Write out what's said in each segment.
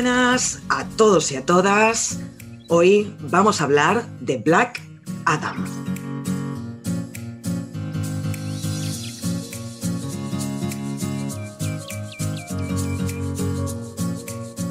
Buenas a todos y a todas. Hoy vamos a hablar de Black Adam.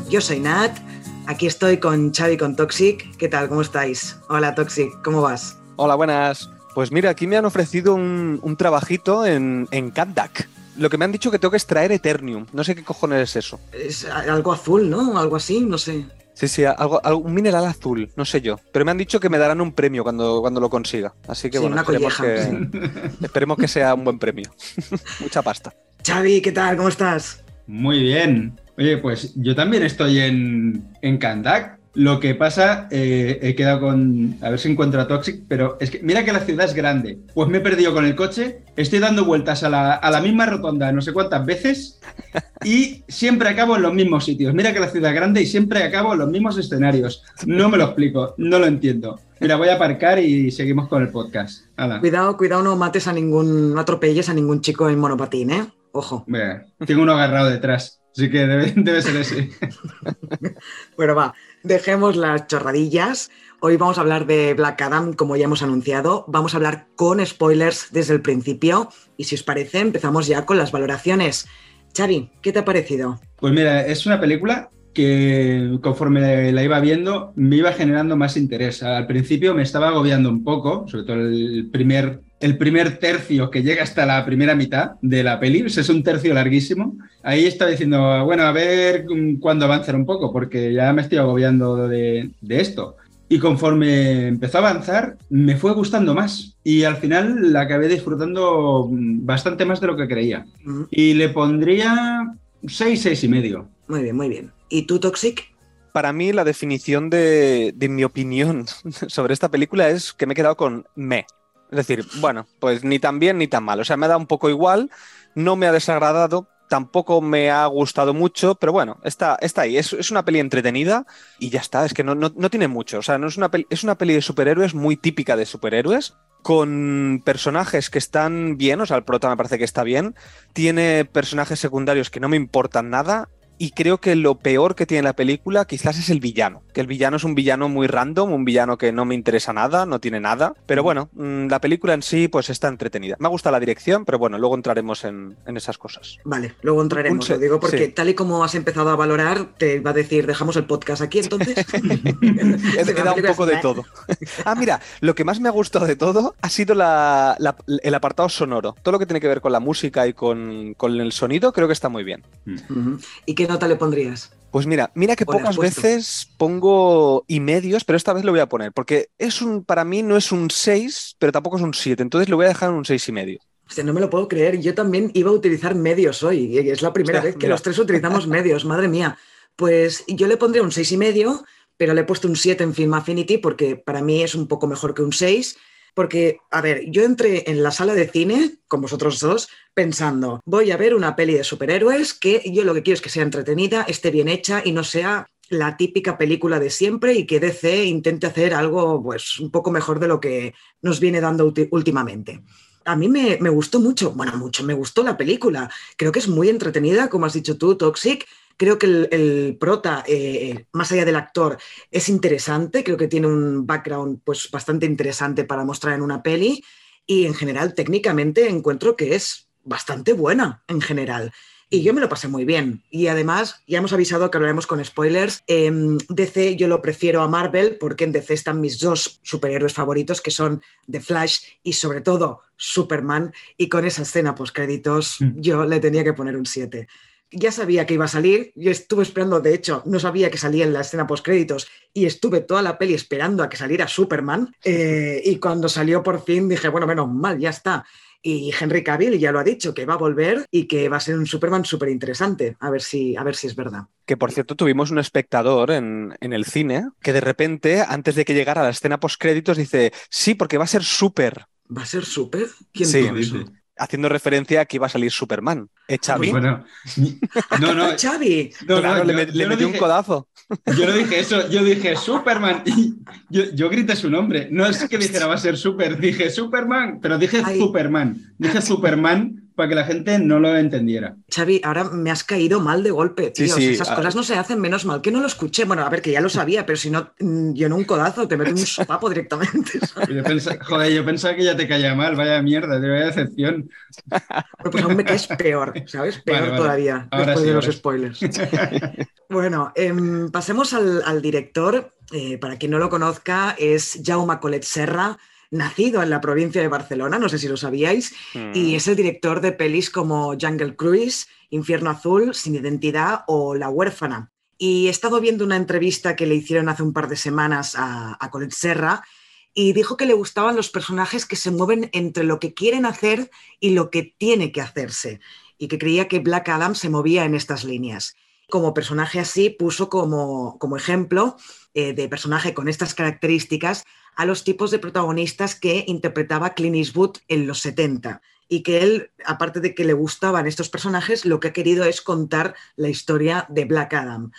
Yo soy Nat, aquí estoy con Xavi con Toxic. ¿Qué tal? ¿Cómo estáis? Hola Toxic, ¿cómo vas? Hola, buenas. Pues mira, aquí me han ofrecido un, trabajito en, en Catdac. Lo que me han dicho que tengo que extraer Eternium. No sé qué cojones es eso. Es algo azul, ¿no? Algo así, no sé. Sí, sí, algo, algo- un mineral azul, no sé yo. Pero me han dicho que me darán un premio cuando, cuando lo consiga. Así que Sí, bueno, una esperemos colleja, que, esperemos que sea un buen premio. Mucha pasta. Xavi, ¿qué tal? ¿Cómo estás? Muy bien. Oye, pues yo también estoy en, en Kandak. Lo que pasa, eh, he quedado con. A ver si encuentro a Toxic, pero es que mira que la ciudad es grande. Pues me he perdido con el coche, estoy dando vueltas a la, a la misma rotonda no sé cuántas veces y siempre acabo en los mismos sitios. Mira que la ciudad es grande y siempre acabo en los mismos escenarios. No me lo explico, no lo entiendo. Mira, voy a aparcar y seguimos con el podcast. Hala. Cuidado, cuidado, no mates a ningún, no atropelles a ningún chico en monopatín, ¿eh? Ojo. Venga, tengo uno agarrado detrás, así que debe, debe ser ese. Bueno, va, dejemos las chorradillas. Hoy vamos a hablar de Black Adam, como ya hemos anunciado. Vamos a hablar con spoilers desde el principio. Y si os parece, empezamos ya con las valoraciones. Xavi, ¿qué te ha parecido? Pues mira, es una película que conforme la iba viendo me iba generando más interés. Al principio me estaba agobiando un poco, sobre todo el primer, el primer tercio que llega hasta la primera mitad de la peli, es un tercio larguísimo. Ahí estaba diciendo, bueno, a ver mm, cuándo avanzar un poco, porque ya me estoy agobiando de, de esto. Y conforme empezó a avanzar, me fue gustando más. Y al final la acabé disfrutando mm, bastante más de lo que creía. Y le pondría 6, 6 y medio. Muy bien, muy bien. ¿Y tú, Toxic? Para mí, la definición de, de mi opinión sobre esta película es que me he quedado con me. Es decir, bueno, pues ni tan bien ni tan mal. O sea, me ha dado un poco igual, no me ha desagradado, tampoco me ha gustado mucho, pero bueno, está, está ahí. Es, es una peli entretenida y ya está. Es que no, no, no tiene mucho. O sea, no es una peli, es una peli de superhéroes muy típica de superhéroes, con personajes que están bien. O sea, el prota me parece que está bien. Tiene personajes secundarios que no me importan nada. Y creo que lo peor que tiene la película quizás es el villano. Que el villano es un villano muy random, un villano que no me interesa nada, no tiene nada. Pero bueno, mm, la película en sí pues está entretenida. Me gusta la dirección, pero bueno, luego entraremos en, en esas cosas. Vale, luego entraremos. Lo digo porque sí. tal y como has empezado a valorar, te va a decir, dejamos el podcast aquí entonces. He, Sí, he la dado un poco de todo. ah, mira, lo que más me ha gustado de todo ha sido la- la- el apartado sonoro. Todo lo que tiene que ver con la música y con, con el sonido creo que está muy bien. ¿Y qué nota le pondrías? Pues mira, mira que ¿O le has pocas puesto? veces pongo y medios, pero esta vez lo voy a poner, porque es un, para mí no es un 6, pero tampoco es un 7, entonces lo voy a dejar en un 6 y medio. No me lo puedo creer. Yo también iba a utilizar medios hoy. y Es la primera vez que mira. los tres utilizamos medios, madre mía. Pues yo le pondría un seis y medio, pero le he puesto un 7 en Film Affinity porque para mí es un poco mejor que un 6. Porque, a ver, yo entré en la sala de cine, con vosotros dos, pensando, voy a ver una peli de superhéroes que yo lo que quiero es que sea entretenida, esté bien hecha y no sea la típica película de siempre y que DC intente hacer algo pues un poco mejor de lo que nos viene dando últimamente. A mí me, me gustó mucho, bueno, mucho, me gustó la película. Creo que es muy entretenida, como has dicho tú, Toxic. Creo que el, el prota, eh, más allá del actor, es interesante. Creo que tiene un background pues, bastante interesante para mostrar en una peli. Y en general, técnicamente, encuentro que es bastante buena, en general. Y yo me lo pasé muy bien. Y además, ya hemos avisado que hablaremos con spoilers. En DC yo lo prefiero a Marvel porque en DC están mis dos superhéroes favoritos, que son The Flash y sobre todo Superman. Y con esa escena post créditos Mm. yo le tenía que poner un 7. Ya sabía que iba a salir, yo estuve esperando, de hecho, no sabía que salía en la escena post créditos y estuve toda la peli esperando a que saliera Superman. eh, y cuando salió por fin dije, bueno, menos mal, ya está. Y Henry Cavill ya lo ha dicho, que va a volver y que va a ser un Superman súper interesante. A, ver si, a ver si es verdad. Que por cierto, tuvimos un espectador en, en el cine que de repente, antes de que llegara la escena post-créditos, dice: Sí, porque va a ser súper. ¿Va a ser súper? ¿Quién Sí, eso? Haciendo referencia a que iba a salir Superman. ¿Eh, Xavi? Bueno, no, no, Xavi, no, Claro, no, le, yo- me- yo le no metí un codazo. Yo no dije eso, yo dije Superman y yo, yo grité su nombre. No es que dijera va a ser Super, dije Superman, pero dije Ay. Superman. Dije Superman para que la gente no lo entendiera. Xavi, ahora me has caído mal de golpe, Sí, tío. sí, Esas cosas no se hacen menos mal que no lo escuché. Bueno, a ver, que ya lo sabía, pero si no, mm, yo en un codazo te meto un sopapo directamente. Yo pensaba, joder, yo pensaba que ya te caía mal, vaya mierda, de vaya decepción. Bueno, pues aún me caes peor, ¿sabes? Peor Vale, vale. todavía, Ahora después sí, de los ahora spoilers. Bueno, em, pasemos al, al director. Eh, para quien no lo conozca, es Jaume Colet Serra, nacido en la provincia de Barcelona, no sé si lo sabíais, Mm. y es el director de pelis como Jungle Cruise, Infierno Azul, Sin Identidad o La Huérfana. Y he estado viendo una entrevista que le hicieron hace un par de semanas a, a Colette Serra y dijo que le gustaban los personajes que se mueven entre lo que quieren hacer y lo que tiene que hacerse, y que creía que Black Adam se movía en estas líneas. Como personaje así, puso como, como ejemplo eh, de personaje con estas características a los tipos de protagonistas que interpretaba Clint Eastwood en los 70 y que él, aparte de que le gustaban estos personajes, lo que ha querido es contar la historia de Black Adam.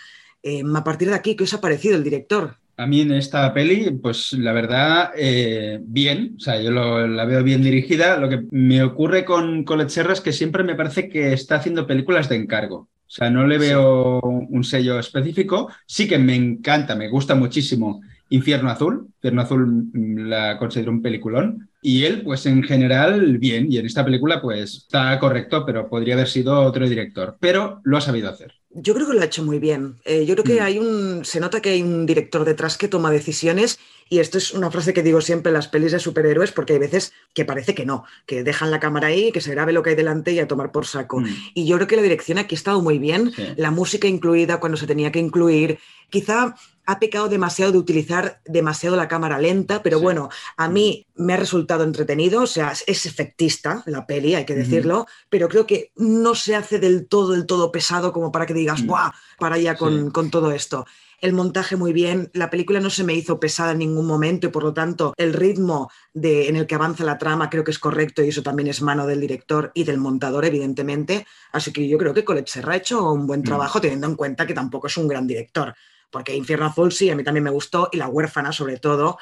Eh, a partir de aquí, ¿qué os ha parecido el director? A mí en esta peli, pues la verdad, eh, bien, o sea, yo lo- la veo bien dirigida. Lo que me ocurre con Colette Serra es que siempre me parece que está haciendo películas de encargo. O sea, no le Sí. veo un sello específico. Sí que me encanta, me gusta muchísimo Infierno Azul. Infierno Azul mm, la considero un peliculón. Y él, pues en general, bien. Y en esta película, pues está correcto, pero podría haber sido otro director. Pero lo ha sabido hacer. Yo creo que lo ha hecho muy bien. Eh, yo creo que Mm. hay un. Se nota que hay un director detrás que toma decisiones. Y esto es una frase que digo siempre en las pelis de superhéroes, porque hay veces que parece que no, que dejan la cámara ahí, que se grabe lo que hay delante y a tomar por saco. Mm, Y yo creo que la dirección aquí ha estado muy bien, sí. la música incluida cuando se tenía que incluir. Quizá ha pecado demasiado de utilizar demasiado la cámara lenta, pero Sí. bueno, a mí me ha resultado entretenido, o sea, es efectista la peli, hay que decirlo, pero creo que no se hace del todo, del todo pesado como para que digas, Mm. ¡buah! Para allá con, Sí. con todo esto. El montaje muy bien, la película no se me hizo pesada en ningún momento y por lo tanto el ritmo de, en el que avanza la trama creo que es correcto y eso también es mano del director y del montador, evidentemente. Así que yo creo que Colette Serra ha hecho un buen Mm. trabajo teniendo en cuenta que tampoco es un gran director. Porque Infierno Azul sí, a mí también me gustó, y La Huérfana sobre todo,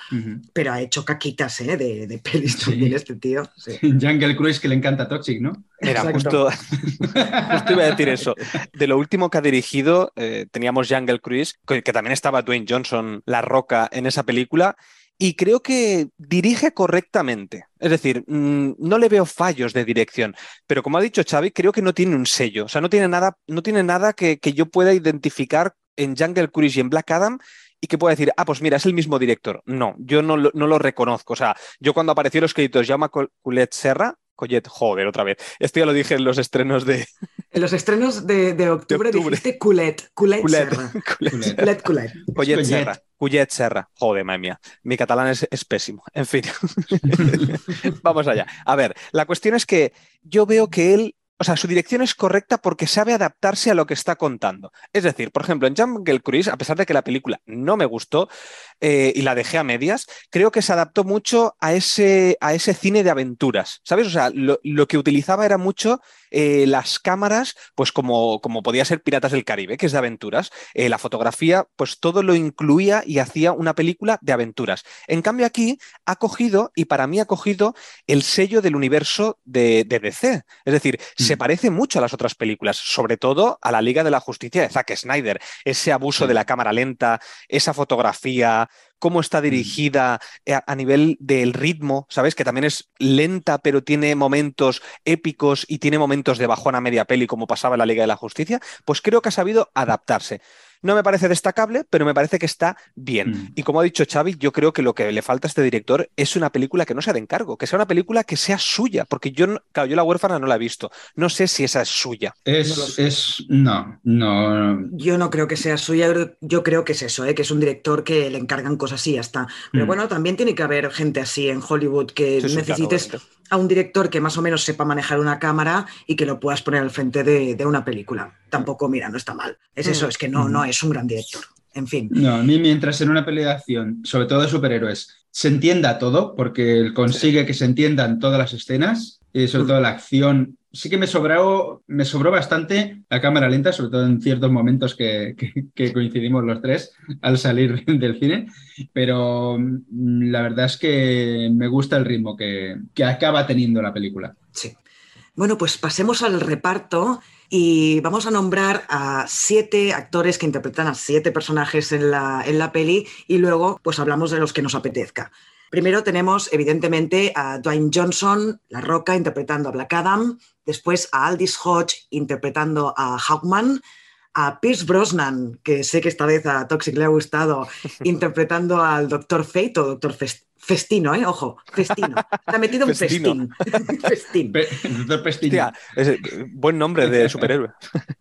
pero ha hecho caquitas ¿eh? de, de pelis Sí. también este tío. sí. Jungle Cruise, que le encanta Toxic, ¿no? Mira, Exacto. justo, justo iba a decir eso. De lo último que ha dirigido, eh, teníamos Jungle Cruise, que, que también estaba Dwayne Johnson, La Roca, en esa película, y creo que dirige correctamente. Es decir, mm, no le veo fallos de dirección, pero como ha dicho Xavi, creo que no tiene un sello. O sea, no tiene nada, no tiene nada que, que yo pueda identificar en Jungle Cruise y en Black Adam y que pueda decir, ah, pues mira, es el mismo director. No, yo no lo, no lo reconozco. O sea, yo cuando apareció los créditos llama Colette Serra, Colette, joder, otra vez. Esto ya lo dije en los estrenos de En los estrenos de, de octubre, octubre. dijiste Culet, Culet Colette. Serra. Colette. Culet, Culet. Collet Collet. Serra. Collet Serra. Joder, madre mía. Mi catalán es, es pésimo. En fin. Vamos allá. A ver, la cuestión es que yo veo que él, o sea, su dirección es correcta porque sabe adaptarse a lo que está contando. Es decir, por ejemplo, en Jungle Cruise, a pesar de que la película no me gustó eh, y la dejé a medias, creo que se adaptó mucho a ese, a ese cine de aventuras. ¿Sabes? O sea, lo, lo que utilizaba era mucho eh, las cámaras, pues como, como podía ser Piratas del Caribe, que es de aventuras. Eh, la fotografía, pues todo lo incluía y hacía una película de aventuras. En cambio, aquí ha cogido, y para mí ha cogido, el sello del universo de, de DC. Es decir, se parece mucho a las otras películas, sobre todo a la Liga de la Justicia de Zack Snyder. Ese abuso de la cámara lenta, esa fotografía, cómo está dirigida eh, a, nivel del ritmo, ¿sabes? Que también es lenta, pero tiene momentos épicos y tiene momentos de bajón a media peli, como pasaba en la Liga de la Justicia, pues creo que ha sabido adaptarse. No me parece destacable, pero me parece que está bien. Mm. Y como ha dicho Xavi, yo creo que lo que le falta a este director es una película que no sea de encargo, que sea una película que sea suya, porque yo, no- claro, yo la huérfana no la he visto. No sé si esa es suya. Es, es, no, no, Yo no creo que sea suya, yo creo que es eso, ¿eh? que es un director que le encargan cosas así y ya está. Pero Mm. bueno, también tiene que haber gente así en Hollywood que Sí, sí, claro, necesites. A un director que más o menos sepa manejar una cámara y que lo puedas poner al frente de, de una película. Tampoco, mira, no está mal. Es eso, Mm. es que no, Mm. no es un gran director. En fin. No, a mí mientras en una pelea de acción, sobre todo de superhéroes, se entienda todo, porque él consigue que se entiendan todas las escenas, y sobre Mm. todo la acción. Sí que me sobró, me sobró bastante la cámara lenta, sobre todo en ciertos momentos que, coincidimos los tres al salir del cine, pero mm, la verdad es que me gusta el ritmo que, que acaba teniendo la película. Sí. Bueno, pues pasemos al reparto y vamos a nombrar a siete actores que interpretan a siete personajes en la, en la peli y luego pues hablamos de los que nos apetezca. Primero tenemos evidentemente a Dwayne Johnson, La Roca, interpretando a Black Adam, después a Aldis Hodge interpretando a Hawkman, a Pierce Brosnan, que sé que esta vez a Toxic le ha gustado, interpretando al Doctor Fate o Doctor Fest- Festino, ¿eh? Ojo, Festino. Está metido un Festino. festín. festín. Pe-. Hostia, es, buen nombre de superhéroe.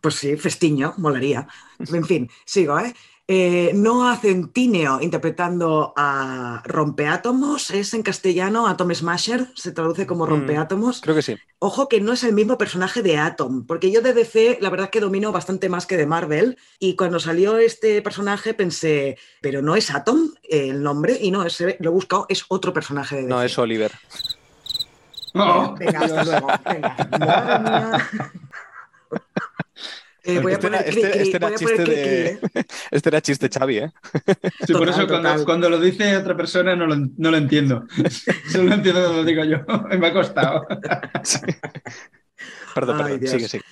Pues sí, Festiño, molaría. En fin, sigo, ¿eh? Eh, Noah Centineo interpretando a Rompeátomos, es en castellano Atom Smasher, se traduce como Mm. Rompeátomos. Creo que sí. Ojo que no es el mismo personaje de Atom, porque yo de DC la verdad que domino bastante más que de Marvel y cuando salió este personaje pensé, pero no es Atom el nombre y no, es, lo he buscado, es otro personaje de DC. No, es Oliver. Oh, Venga, hasta luego. Venga. Madre mía. Eh, voy a Este era- este- cri, a chiste cri, de- ¿eh? Este era chiste Xavi, ¿eh? Sí, por eso cuando, cuando lo dice otra persona no lo, no lo entiendo. Solo lo entiendo cuando lo digo yo. Me ha costado. Perdón, Ay, perdón. Dios. Sigue, sigue.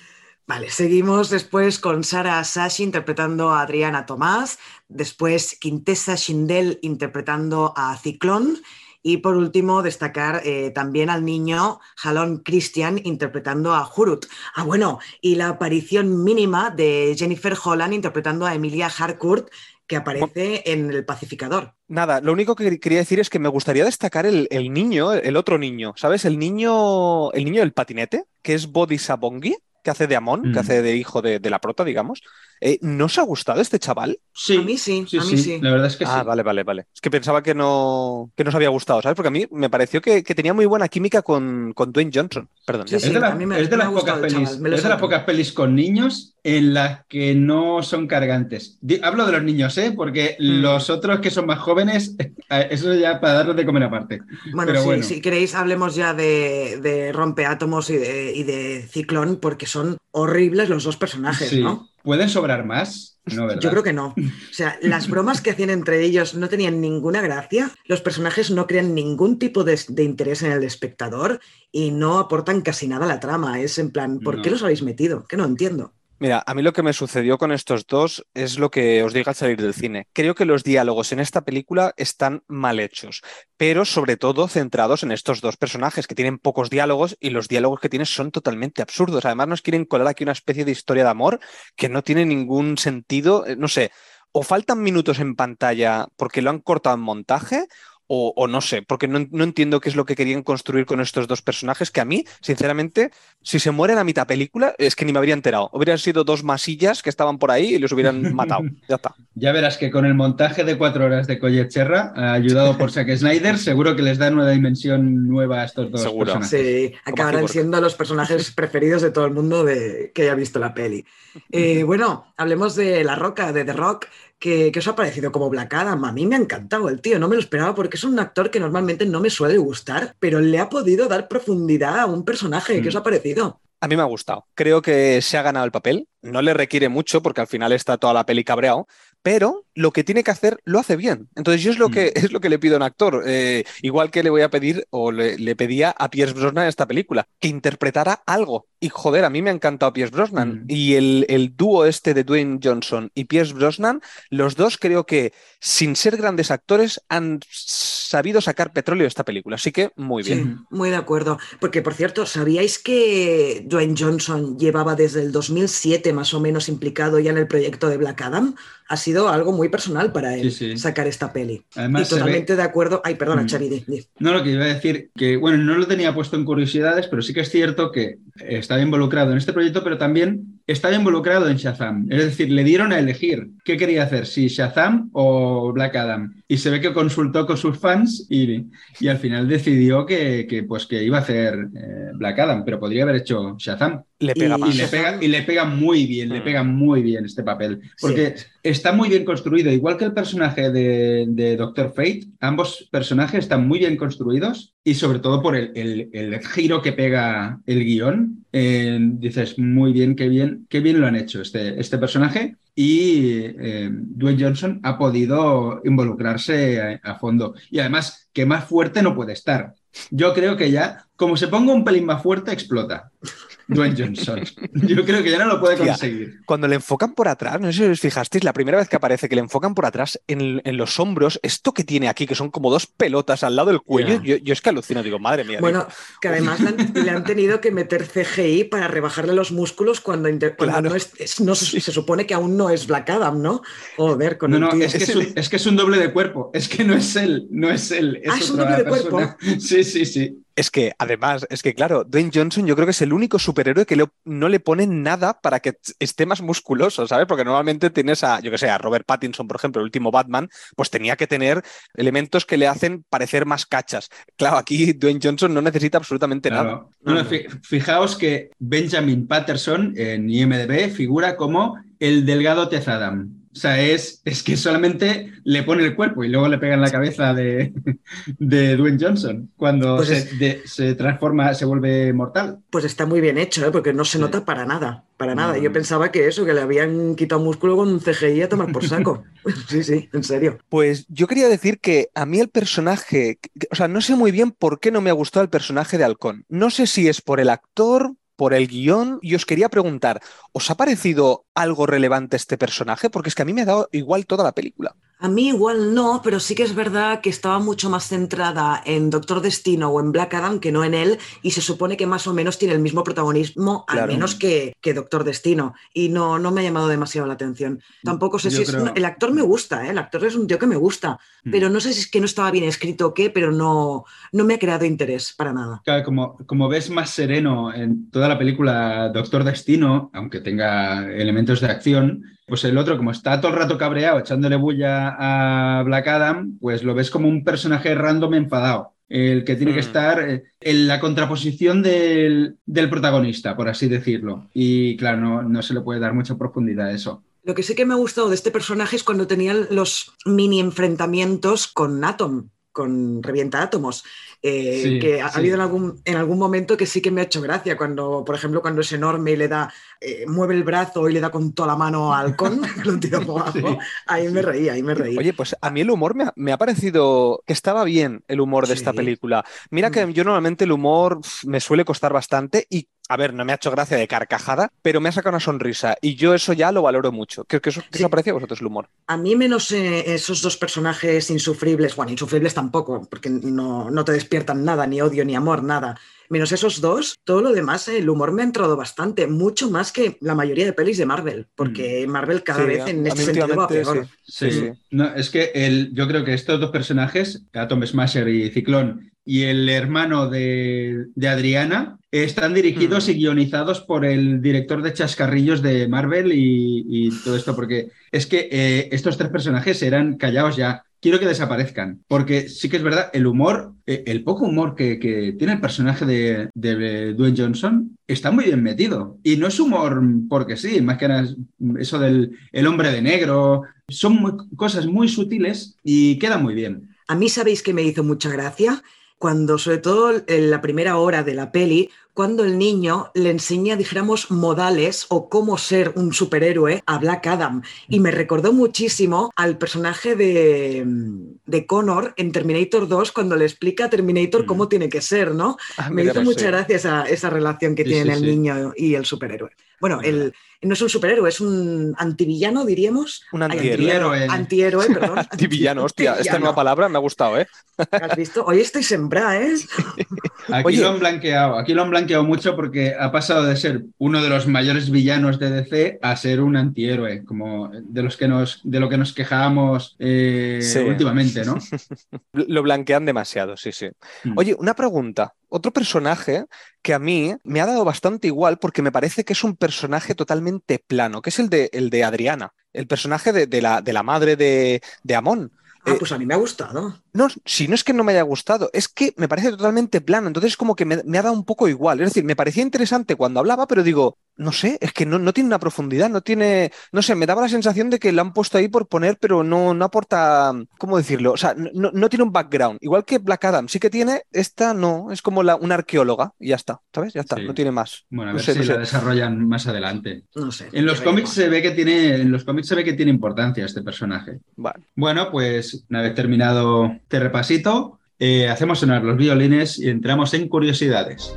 Vale, seguimos después con Sara Sashi interpretando a Adriana Tomás, después Quintessa Schindel interpretando a Ciclón y por último destacar eh, también al niño Jalón Christian interpretando a Hurut. Ah, bueno, y la aparición mínima de Jennifer Holland interpretando a Emilia Harcourt que aparece en El Pacificador. Nada, lo único que quería decir es que me gustaría destacar el, el niño, el otro niño, ¿sabes? El niño, el niño del patinete, que es Bodhi Sabongi, que hace de Amon, Mm. que hace de hijo de, de la prota, digamos. Eh, ¿No os ha gustado este chaval? Sí, A mí sí, sí, a mí sí, sí. La verdad es que ah, sí. vale, vale, vale. Es que pensaba que no, que nos había gustado, ¿sabes? Porque a mí me pareció que, que tenía muy buena química con, con Dwayne Johnson. Perdón, Sí. Es de, la- a mí me- es de me las pocas el pelis, chaval, es de las pocas pelis con niños en las que no son cargantes. Di- Hablo de los niños, ¿eh? Porque Mm. los otros que son más jóvenes, eso ya para darles de comer aparte. Bueno, Pero sí, bueno. si queréis, hablemos ya de, de rompeátomos y de, y de ciclón, porque son horribles los dos personajes, Sí. ¿no? ¿Pueden sobrar más? No, ¿verdad? Yo creo que no. O sea, las bromas que hacían entre ellos no tenían ninguna gracia, los personajes no crean ningún tipo de, de interés en el espectador y no aportan casi nada a la trama. Es en plan, ¿por qué los habéis metido? Que no entiendo. Mira, a mí lo que me sucedió con estos dos es lo que os digo al salir del cine. Creo que los diálogos en esta película están mal hechos, pero sobre todo centrados en estos dos personajes que tienen pocos diálogos y los diálogos que tienen son totalmente absurdos. Además, nos quieren colar aquí una especie de historia de amor que no tiene ningún sentido. Eh, No sé, o faltan minutos en pantalla porque lo han cortado en montaje. O, o no sé, porque no, no entiendo qué es lo que querían construir con estos dos personajes, que a mí, sinceramente, si se mueren a mitad película, es que ni me habría enterado. Hubieran sido dos masillas que estaban por ahí y los hubieran matado. Ya está. Ya verás que con el montaje de cuatro horas de Collet Cherra, ayudado por Zack Snyder, seguro que les da una dimensión nueva a estos dos Seguro. personajes. Sí, acabarán siendo los personajes preferidos de todo el mundo de, que haya visto la peli. Eh, bueno, hablemos de La Roca, de The Rock. ¿Qué, qué os ha parecido como Black Adam? A mí me ha encantado el tío, no me lo esperaba porque es un actor que normalmente no me suele gustar, pero le ha podido dar profundidad a un personaje. ¿Qué os Mm. ha parecido? A mí me ha gustado. Creo que se ha ganado el papel. No le requiere mucho porque al final está toda la peli cabreado, pero lo que tiene que hacer lo hace bien. Entonces yo es lo que, Mm. es lo que le pido a un actor, eh, igual que le voy a pedir o le, le pedía a Pierce Brosnan en esta película, que interpretara algo. Y joder, a mí me ha encantado Pierce Brosnan. Mm. Y el, el dúo este de Dwayne Johnson y Pierce Brosnan, los dos creo que sin ser grandes actores han sabido sacar petróleo de esta película. Así que muy bien. Sí, muy de acuerdo. Porque, por cierto, ¿sabíais que Dwayne Johnson llevaba desde el 2007 más o menos implicado ya en el proyecto de Black Adam? Ha sido algo muy personal para él Sí, sí. sacar esta peli. Además, y ve- totalmente de acuerdo. Ay, perdona, Mm. No, lo que iba a decir, que bueno, no lo tenía puesto en curiosidades, pero sí que es cierto que estaba involucrado en este proyecto, pero también estaba involucrado en Shazam. Es decir, le dieron a elegir qué quería hacer, si Shazam o Black Adam. Y se ve que consultó con sus fans y, al final decidió que, que, pues, que iba a hacer eh, Black Adam, pero podría haber hecho Shazam. Le pega Y- más. Y le pega, y le pega muy bien, le Mm. pega muy bien este papel. Porque está muy bien construido, igual que el personaje de, de Doctor Fate, ambos personajes están muy bien construidos y sobre todo por el, el- el giro que pega el guion. Eh, dices, muy bien, qué bien, qué bien lo han hecho este, este personaje. Y eh, Dwayne Johnson ha podido involucrarse a, a fondo. Y además, que más fuerte no puede estar. Yo creo que ya, como se ponga un pelín más fuerte, explota. Dwayne Johnson. Yo creo que ya no lo puede conseguir. Cuando le enfocan por atrás, no sé si os fijasteis, la primera vez que aparece que le enfocan por atrás en, en los hombros, esto que tiene aquí, que son como dos pelotas al lado del cuello, yo, yo es que alucino, digo, madre mía. Bueno, digo, que además le han, le han tenido que meter CGI para rebajarle los músculos cuando, inter- cuando Claro. no es, es- no se, se supone que aún no es Black Adam, ¿no? Joder, con No, el no, es que es, un, es que es un doble de cuerpo. Es que no es él, no es él. Ah, es un doble de persona. Sí, sí, sí. Es que además, es que claro, Dwayne Johnson yo creo que es el único superhéroe que le- no le ponen nada para que esté más musculoso, ¿sabes? Porque normalmente tienes a, yo que sé, a Robert Pattinson, por ejemplo, el último Batman, pues tenía que tener elementos que le hacen parecer más cachas. Claro, aquí Dwayne Johnson no necesita absolutamente nada. Bueno, fijaos que Benjamin Patterson en IMDb figura como el delgado Tez Adam. O sea, es, es que solamente le pone el cuerpo y luego le pega en la cabeza de, de Dwayne Johnson cuando Pues se, es- de- se transforma, se vuelve mortal. Pues está muy bien hecho, ¿eh? porque no se nota para nada, para nada. No, Yo pensaba que eso, que le habían quitado músculo con un CGI a tomar por saco. sí, sí, en serio. Pues yo quería decir que a mí el personaje, o sea, no sé muy bien por qué no me ha gustado el personaje de Halcón. No sé si es por el actor, por el guion, y os quería preguntar, ¿os ha parecido algo relevante este personaje? Porque es que a mí me ha dado igual toda la película. A mí igual no, pero sí que es verdad que estaba mucho más centrada en Doctor Destino o en Black Adam que no en él, y se supone que más o menos tiene el mismo protagonismo, al Claro. menos que, que Doctor Destino, y no, no me ha llamado demasiado la atención. Tampoco sé Yo si es... El actor me gusta, ¿eh? el actor es un tío que me gusta, Mm. pero no sé si es que no estaba bien escrito o qué, pero no, no me ha creado interés para nada. Claro, como, como ves más sereno en toda la película Doctor Destino, aunque tenga elementos de acción, pues el otro, como está todo el rato cabreado echándole bulla a Black Adam, pues lo ves como un personaje random enfadado. El que tiene que Mm. estar eh, en la contraposición del, del protagonista, por así decirlo. Y claro, no, no se le puede dar mucha profundidad a eso. Lo que sí que me ha gustado de este personaje es cuando tenían los mini enfrentamientos con Atom, con Revienta Átomos, eh, Sí, que ha sí. habido en algún, en algún momento que sí que me ha hecho gracia, cuando, por ejemplo, cuando es enorme y le da, eh, mueve el brazo y le da con toda la mano al halcón, lo tira por abajo, Sí, ahí me reí, ahí me reí. Oye, pues a mí el humor me ha, me ha parecido que estaba bien el humor de esta película. Mira que Mm. yo normalmente el humor me suele costar bastante y, a ver, no me ha hecho gracia de carcajada, pero me ha sacado una sonrisa y yo eso ya lo valoro mucho. ¿Qué, qué os, qué os Sí. ha parecido a vosotros el humor? A mí menos eh, esos dos personajes insufribles, bueno, insufribles tampoco, porque no, no te despiertan nada, ni odio, ni amor, nada. Menos esos dos, todo lo demás, eh, el humor me ha entrado bastante, mucho más que la mayoría de pelis de Marvel, porque Marvel cada Sí, vez en a este sentido va peor. sí. Sí, Sí, No, es que el, yo creo que estos dos personajes, Atom Smasher y Ciclón, y el hermano de, de Adriana, están dirigidos Mm. y guionizados por el director de chascarrillos de Marvel y, y todo esto, porque es que eh, estos tres personajes eran callados ya. Quiero que desaparezcan, porque sí que es verdad, el humor, eh, el poco humor que, que tiene el personaje de, de Dwayne Johnson está muy bien metido. Y no es humor porque sí, más que nada es eso del el hombre de negro, son muy- cosas muy sutiles y quedan muy bien. A mí sabéis que me hizo mucha gracia cuando, sobre todo en la primera hora de la peli, cuando el niño le enseña, dijéramos, modales o cómo ser un superhéroe a Black Adam. Y me recordó muchísimo al personaje de, de Connor en Terminator 2 cuando le explica a Terminator cómo tiene que ser, ¿no? Ah, me hizo pues mucha sí. gracia esa, relación que Sí, sí, el sí. niño y el superhéroe. Bueno, el, no es un superhéroe, es un antivillano, diríamos. Un Ay, antihéroe. Antihéroe, perdón. Antivillano, hostia, esta Antivillano. nueva palabra me ha gustado, ¿eh? ¿Has visto? Hoy estoy sembrada, ¿eh? Aquí Oye. lo han blanqueado, aquí lo han blanqueado mucho porque ha pasado de ser uno de los mayores villanos de DC a ser un antihéroe, como de los que nos, de lo que nos quejábamos eh, Sí. últimamente, ¿no? Lo blanquean demasiado, sí, sí. Mm. Oye, una pregunta. Otro personaje que a mí me ha dado bastante igual porque me parece que es un personaje totalmente plano, que es el de, el de Adriana, el personaje de, de la, de la madre de, de Amón. Ah, Eh, pues a mí me ha gustado. No, si no es que no me haya gustado, es que me parece totalmente plano. Entonces, como que me, me ha dado un poco igual. Es decir, me parecía interesante cuando hablaba, pero digo, no sé, es que no, no tiene una profundidad, no tiene. No sé, me daba la sensación de que lo han puesto ahí por poner, pero no, no aporta. ¿Cómo decirlo? O sea, no, no tiene un background. Igual que Black Adam, sí que tiene, esta no, es como la, una arqueóloga y ya está, ¿sabes? Ya está, Sí. no tiene más. Bueno, a No ver sé, si la sé. desarrollan más adelante. No sé. En los cómics se ve que tiene, en los cómics se ve que tiene importancia este personaje. Bueno, Bueno, pues una vez terminado este repasito, eh, hacemos sonar los violines y entramos en curiosidades.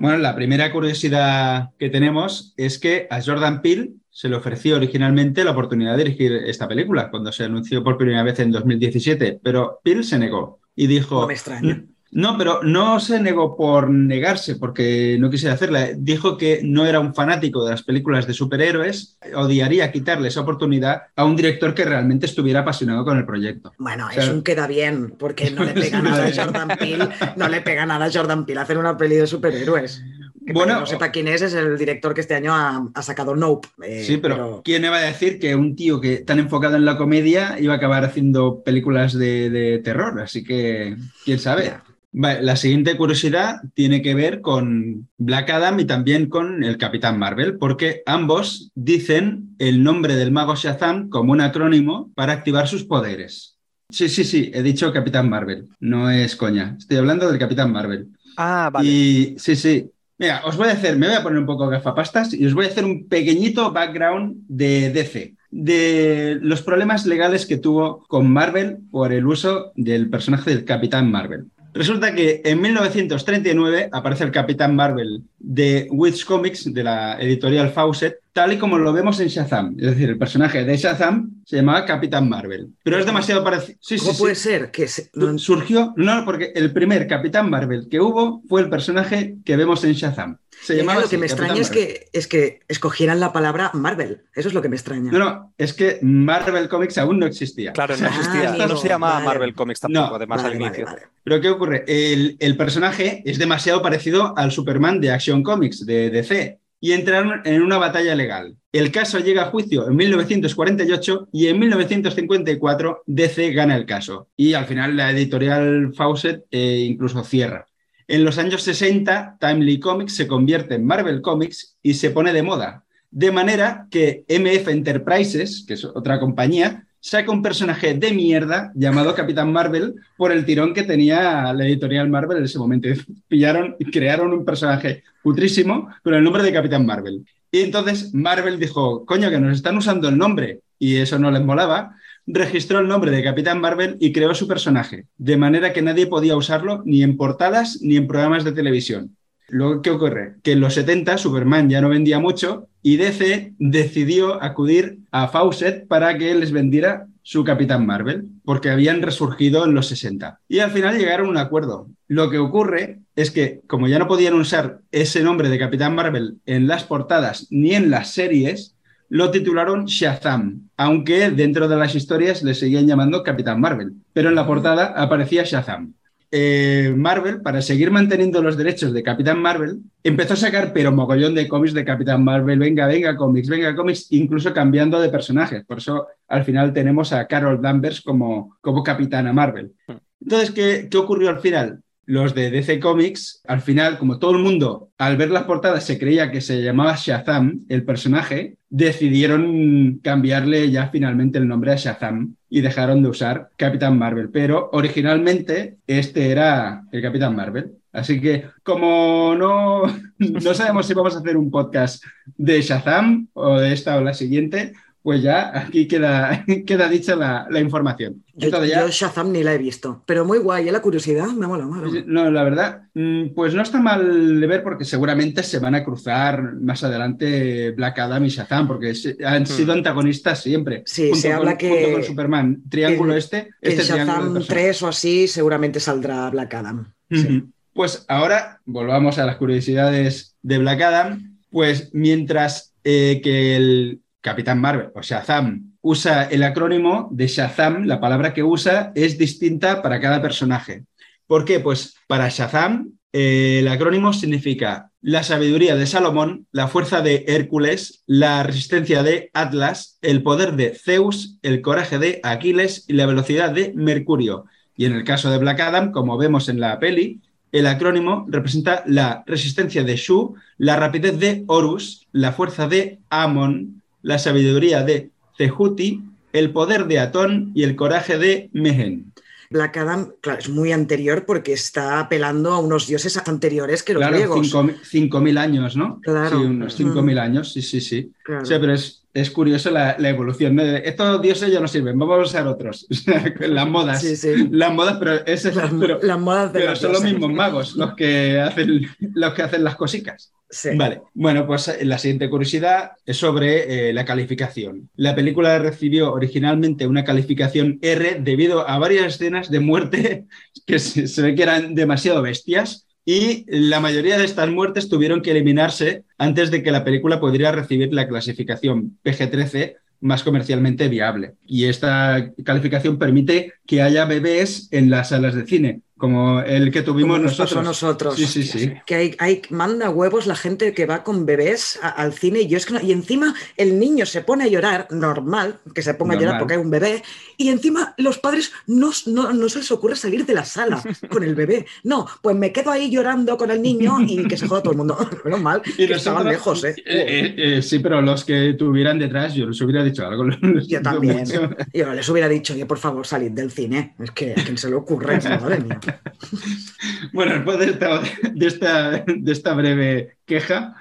Bueno, la primera curiosidad que tenemos es que a Jordan Peele se le ofreció originalmente la oportunidad de dirigir esta película cuando se anunció por primera vez en 2017, pero Peele se negó y dijo... No me extraña. No, pero no se negó por negarse, porque no quisiera hacerla. Dijo que no era un fanático de las películas de superhéroes, odiaría quitarle esa oportunidad a un director que realmente estuviera apasionado con el proyecto. Bueno, O sea- es un queda bien, porque no le pega nada a Jordan Peele, no le pega nada a Jordan Peele hacer una peli de superhéroes. Que Bueno, para que no sepa quién es, es el director que este año ha, ha sacado Nope. eh, Sí, pero, ¿quién iba a decir que un tío que tan enfocado en la comedia iba a acabar haciendo películas de, de terror? Así que, quién sabe. Ya. Vale, la siguiente curiosidad tiene que ver con Black Adam y también con el Capitán Marvel, porque ambos dicen el nombre del mago Shazam como un acrónimo para activar sus poderes. Sí, sí, sí, he dicho Capitán Marvel, no es coña. Estoy hablando del Capitán Marvel. ah, vale. Y sí, sí. Mira, os voy a hacer, me voy a poner un poco gafapastas y os voy a hacer un pequeñito background de DC, de los problemas legales que tuvo con Marvel por el uso del personaje del Capitán Marvel. Resulta que en 1939 aparece el Capitán Marvel de Witch Comics, de la editorial Fawcett, tal y como lo vemos en Shazam. Es decir, el personaje de Shazam se llamaba Capitán Marvel. Pero es demasiado parecido. Sí, ¿Cómo sí, puede sí. ser que se- Surgió, no, porque el primer Capitán Marvel que hubo fue el personaje que vemos en Shazam. Se Ya, llamaba lo que me Capitán extraña es que, es que escogieran la palabra Marvel. Eso es lo que me extraña. No, no, es que Marvel Comics aún no existía. Claro, no Ah, existía. amigo, no se llamaba vale. Marvel Comics tampoco, No, además Vale, al vale, inicio. vale. Pero ¿qué ocurre? El, el personaje es demasiado parecido al Superman de Action Comics, de DC, y entraron en una batalla legal. El caso llega a juicio en 1948 y en 1954 DC gana el caso. Y al final la editorial Fawcett eh, incluso cierra. En los años 60, Timely Comics se convierte en Marvel Comics y se pone de moda. De manera que MF Enterprises, que es otra compañía, saca un personaje de mierda llamado Capitán Marvel por el tirón que tenía la editorial Marvel en ese momento. Pillaron y crearon un personaje putrísimo con el nombre de Capitán Marvel. Y entonces Marvel dijo, coño, que nos están usando el nombre y eso no les molaba. Registró el nombre de Capitán Marvel y creó su personaje, de manera que nadie podía usarlo ni en portadas ni en programas de televisión. Luego, ¿qué ocurre? Que en los 70 Superman ya no vendía mucho y DC decidió acudir a Fawcett para que les vendiera su Capitán Marvel, porque habían resurgido en los 60. Y al final llegaron a un acuerdo. Lo que ocurre es que, como ya no podían usar ese nombre de Capitán Marvel en las portadas ni en las series, lo titularon Shazam, aunque dentro de las historias le seguían llamando Capitán Marvel, pero en la portada aparecía Shazam. Eh, Marvel, para seguir manteniendo los derechos de Capitán Marvel, empezó a sacar pero mogollón de cómics de Capitán Marvel, venga, venga cómics, venga cómics, incluso cambiando de personajes. Por eso al final tenemos a Carol Danvers como, como Capitana Marvel. Entonces, ¿qué, ¿qué ocurrió al final? Los de DC Comics, al final, como todo el mundo al ver las portadas se creía que se llamaba Shazam, el personaje, decidieron cambiarle ya finalmente el nombre a Shazam y dejaron de usar Capitán Marvel. Pero originalmente este era el Capitán Marvel. Así que como no, no sabemos si vamos a hacer un podcast de Shazam o de esta o la siguiente, pues ya aquí queda, queda dicha la, la información. Yo, ya- yo Shazam ni la he visto, pero muy guay, ¿eh? la curiosidad me mola. me mola. No, la verdad, mm, pues no está mal de ver porque seguramente se van a cruzar más adelante Black Adam y Shazam, porque han sido antagonistas siempre. Hmm. Sí, se habla con, que- junto con Superman. Triángulo que- este, Que este Shazam personajes. 3 o así seguramente saldrá Black Adam. Sí. Pues ahora volvamos a las curiosidades de Black Adam. Pues mientras eh, que el Capitán Marvel o Shazam usa el acrónimo de Shazam, la palabra que usa es distinta para cada personaje. ¿Por qué? Pues para Shazam eh, el acrónimo significa la sabiduría de Salomón, la fuerza de Hércules, la resistencia de Atlas, el poder de Zeus, el coraje de Aquiles y la velocidad de Mercurio. Y en el caso de Black Adam, como vemos en la peli, el acrónimo representa la resistencia de Shu, la rapidez de Horus, la fuerza de Amon, la sabiduría de Cehuti, el poder de Atón y el coraje de Mehen. Black Adam, claro, es muy anterior porque está apelando a unos dioses anteriores que los Claro, griegos. cinco- 5.000 años, ¿no? Claro. Sí, unos 5.000 años, sí, sí, sí. Claro. O sea, pero es, es curioso la, la evolución. Estos dioses ya no sirven, vamos a usar otros. Las modas. Sí, sí. Las modas, pero, ese- Las, pero, las modas de pero los son los mismos magos los que hacen, los que hacen las cositas. Vale, bueno, pues eh, la siguiente curiosidad es sobre eh, la calificación. La película recibió originalmente una calificación R debido a varias escenas de muerte que se, se ve que eran demasiado bestias y la mayoría de estas muertes tuvieron que eliminarse antes de que la película pudiera recibir la clasificación PG-13 más comercialmente viable. Y esta calificación permite que haya bebés en las salas de cine, como el que tuvimos nosotros. nosotros. Sí, sí, sí. Que hay, hay- manda huevos la gente que va con bebés a- al cine y yo es que no- y encima el niño se pone a llorar, normal, que se ponga a llorar porque hay un bebé, y encima los padres no, no, no se les ocurre salir de la sala con el bebé. No, pues me quedo ahí llorando con el niño y que se joda todo el mundo. Menos mal, Y que estaban nosotros- lejos, ¿eh? Eh, eh, sí, pero los que tuvieran detrás, yo les hubiera dicho algo. Yo también. Yo les hubiera dicho, oye, por favor, salid del cine. Es que a quién se le ocurre, madre mía. Bueno, después de esta, breve queja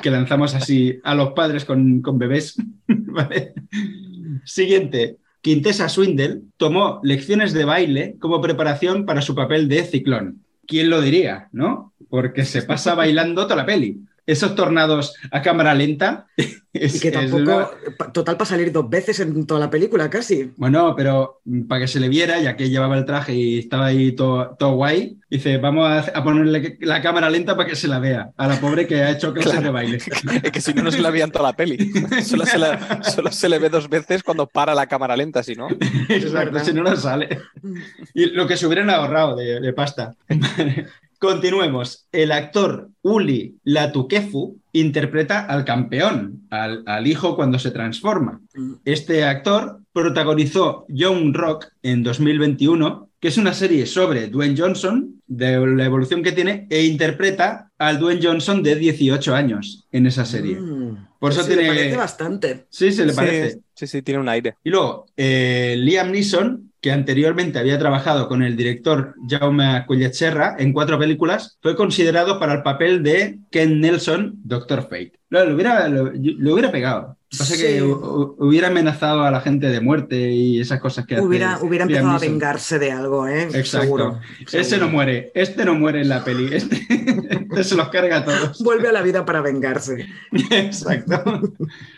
que lanzamos así a los padres con, bebés. Siguiente. Quintessa Swindle tomó lecciones de baile como preparación para su papel de ciclón. ¿Quién lo diría, no? Porque se pasa bailando toda la peli. Esos tornados a cámara lenta. es- Y que es tampoco, total, para salir dos veces en toda la película, casi. Bueno, pero para que se le viera, ya que llevaba el traje y estaba ahí todo, todo guay, dice, vamos a, a ponerle la cámara lenta para que se la vea a la pobre que ha hecho clases de baile. Es que si no, no se la veía en toda la peli. Solo se, la- solo se le ve dos veces cuando para la cámara lenta, si no. Exacto, si no, no sale. Y lo que se hubieran ahorrado de, de pasta. Continuemos. El actor Uli Latukefu interpreta al campeón, al, al hijo cuando se transforma. Este actor protagonizó Young Rock en 2021, que es una serie sobre Dwayne Johnson, de la evolución que tiene, e interpreta al Dwayne Johnson de 18 años en esa serie. Mm. Por eso Sí, le tiene- parece bastante. Sí, se le Sí, parece. Sí, sí, tiene un aire. Y luego, eh, Liam Neeson, que anteriormente había trabajado con el director Jaume Colletserra en cuatro películas, fue considerado para el papel de Ken Nelson, Doctor Fate. Lo, lo hubiera, lo, lo hubiera pegado. Pasa Sí. que hu- hu- hubiera amenazado a la gente de muerte y esas cosas que Hubiera, hace hubiera empezado a vengarse de algo, ¿eh? Exacto. Seguro. Ese seguro. no muere, este no muere en la peli, este se los carga a todos. Vuelve a la vida para vengarse. Exacto.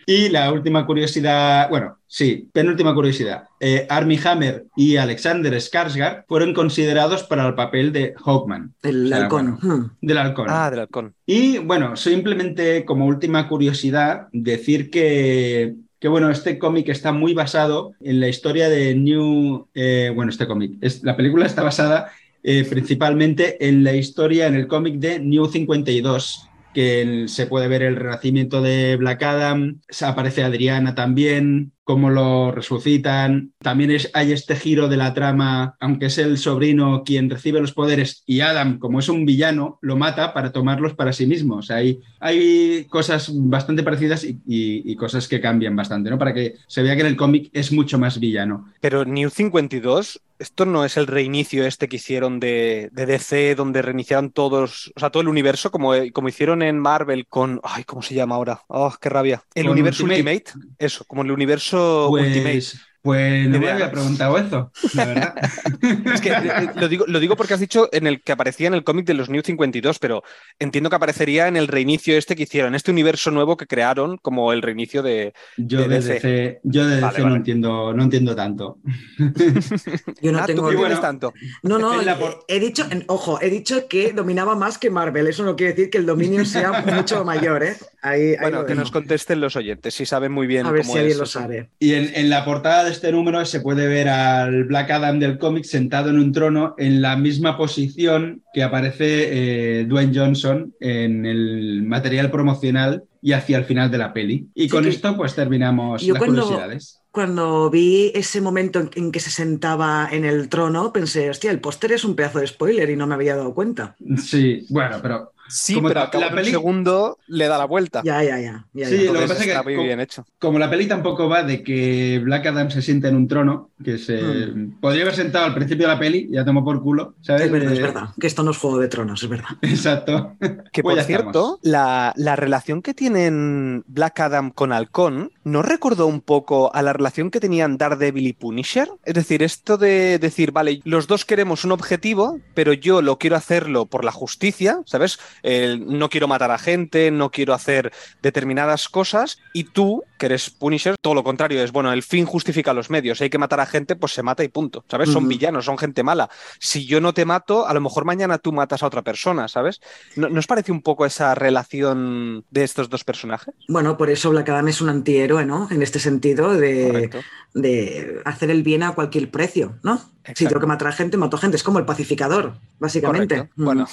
Y la última curiosidad, bueno, sí, penúltima curiosidad. Eh, Armie Hammer y Alexander Skarsgård fueron considerados para el papel de Hawkman, El O sea, halcón. bueno. Hmm. del halcón. Ah, del halcón. Y bueno, simplemente como última curiosidad, decir que, que bueno, este cómic está muy basado en la historia de New. eh, bueno, este cómic, es, la película está basada eh, principalmente en la historia, en el cómic de New 52, que se puede ver el renacimiento de Black Adam, aparece Adriana también. Cómo lo resucitan. También es, hay este giro de la trama, aunque es el sobrino quien recibe los poderes y Adam, como es un villano, lo mata para tomarlos para sí mismo. O sea, hay, hay cosas bastante parecidas y, y- y cosas que cambian bastante, ¿no? Para que se vea que en el cómic es mucho más villano. Pero New 52, esto no es el reinicio este que hicieron de, de DC, donde reiniciaron todos, o sea, todo el universo, como, como hicieron en Marvel con. Ay, ¿cómo se llama ahora? Oh, qué rabia. El universo Ultimate. Ultimate. Eso, como el universo Ultimate. Pues, pues no me había preguntado eso, la verdad. Es que eh, lo digo, lo digo porque has dicho en el que aparecía en el cómic de los New 52, pero entiendo que aparecería en el reinicio este que hicieron, este universo nuevo que crearon como el reinicio de. Yo De DC. DC, yo de Vale, DC vale. no entiendo, no entiendo tanto. Yo no Ah, ¿tú tengo. bueno, tanto? No, no, por- he dicho, ojo, he dicho que dominaba más que Marvel. Eso no quiere decir que el dominio sea mucho mayor, ¿eh? Ahí, ahí Bueno, lo que nos contesten los oyentes, si saben muy bien A ver cómo si alguien es lo eso. sabe. Y en, en la portada de este número se puede ver al Black Adam del cómic sentado en un trono en la misma posición que aparece eh, Dwayne Johnson en el material promocional y hacia el final de la peli. Y Sí, con esto pues terminamos las cuando- curiosidades. Cuando vi ese momento en, en que se sentaba en el trono, pensé, hostia, el póster es un pedazo de spoiler y no me había dado cuenta. Sí, bueno, pero Sí, Como pero la- un peli- segundo le da la vuelta. Ya, ya, ya. ya, Sí, ya. lo que pasa es que está muy bien hecho. como la peli tampoco va de que Black Adam se siente en un trono, que se Hmm. podría haber sentado al principio de la peli, ya tomó por culo, ¿sabes? Es verdad, es Eh, verdad. Que esto no es Juego de Tronos, es verdad. Exacto. Que Pues por cierto, la, la relación que tienen Black Adam con Halcón ¿no recordó un poco a la relación que tenían Daredevil y Punisher? Es decir, esto de decir, vale, los dos queremos un objetivo, pero yo lo quiero hacerlo por la justicia, ¿sabes? El- no quiero matar a gente, no quiero hacer determinadas cosas, y tú, que eres Punisher, todo lo contrario, es, bueno, el fin justifica los medios, hay que matar a gente, pues se mata y punto, ¿sabes? Son villanos, son gente mala. Si yo no te mato, a lo mejor mañana tú matas a otra persona, ¿sabes? ¿No, ¿no os parece un poco esa relación de estos dos personajes? Bueno, por eso Black Adam es un antihéroe, ¿no? En este sentido de, de hacer el bien a cualquier precio, ¿no? Si tengo que matar a gente, mato gente. Es como el pacificador, básicamente. Mm. Bueno,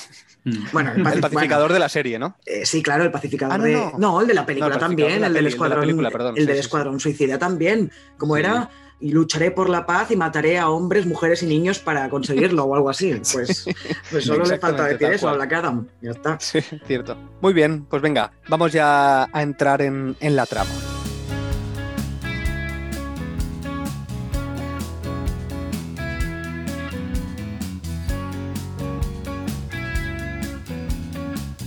Mm. Bueno, el paci- pacificador de la serie, ¿no? Eh, sí, claro, el pacificador Ah, no, de. no. El de la película No, el también, de la el del de escuadrón. Perdón, el sí, del sí, escuadrón suicida también. Como era, y lucharé por la paz y mataré a hombres, mujeres y niños para conseguirlo o algo así. Pues, pues solo le falta decir eso a. Black Adam. Ya está. Sí, cierto. Muy bien, pues venga, vamos ya a entrar en, en la trama.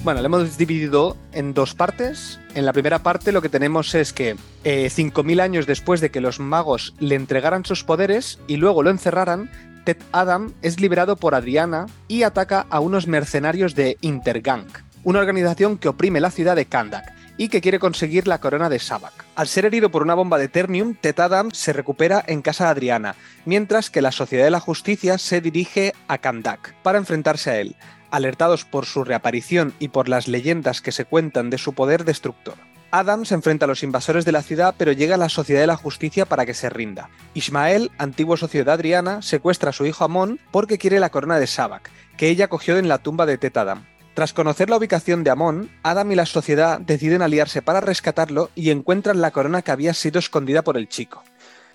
Bueno, lo hemos dividido en dos partes. En la primera parte lo que tenemos es que eh, 5.000 años después de que los magos le entregaran sus poderes y luego lo encerraran, Ted Adam es liberado por Adriana y ataca a unos mercenarios de Intergang, una organización que oprime la ciudad de Kandak y que quiere conseguir la corona de Sabak. Al ser herido por una bomba de Ternium, Ted Adam se recupera en casa de Adriana, mientras que la Sociedad de la Justicia se dirige a Kandak para enfrentarse a él, alertados por su reaparición y por las leyendas que se cuentan de su poder destructor. Adam se enfrenta a los invasores de la ciudad, pero llega a la Sociedad de la Justicia para que se rinda. Ismael, antiguo socio de Adriana, secuestra a su hijo Amon porque quiere la corona de Sabak, que ella cogió en la tumba de Tet Adam. Tras conocer la ubicación de Amon, Adam y la sociedad deciden aliarse para rescatarlo y encuentran la corona que había sido escondida por el chico.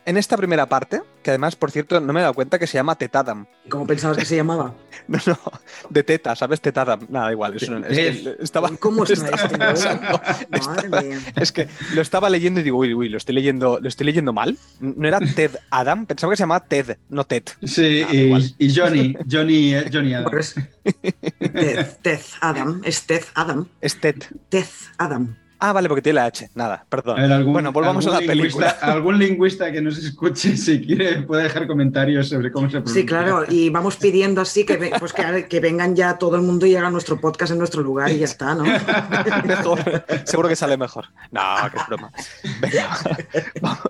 En esta primera parte, que además, por cierto, no me he dado cuenta que se llama Tet Adam. ¿Cómo pensabas que se llamaba? No, no, de teta, ¿sabes? Tet Adam. Nada, igual. es un- es Ted. estaba, ¿Cómo está estaba este Madre mía. es que lo estaba leyendo y digo, uy, uy, lo estoy leyendo, lo estoy leyendo mal. ¿No era Ted Adam? Pensaba que se llamaba Ted, no Ted. Sí, y, y Johnny, Johnny, eh, Johnny Adam. Pues, Tez, Tez Adam, es Tez Adam, Es Ted. Tez Adam. Ah, vale, porque tiene la H. Nada, perdón. A ver, algún- bueno, volvamos a la película. algún lingüista que nos escuche, si quiere, puede dejar comentarios sobre cómo se pronuncia. Sí, claro, y vamos pidiendo así que, pues que, que vengan ya todo el mundo y hagan nuestro podcast en nuestro lugar y ya está, ¿no? Mejor. Seguro que sale mejor. No, que es broma. Venga, vamos-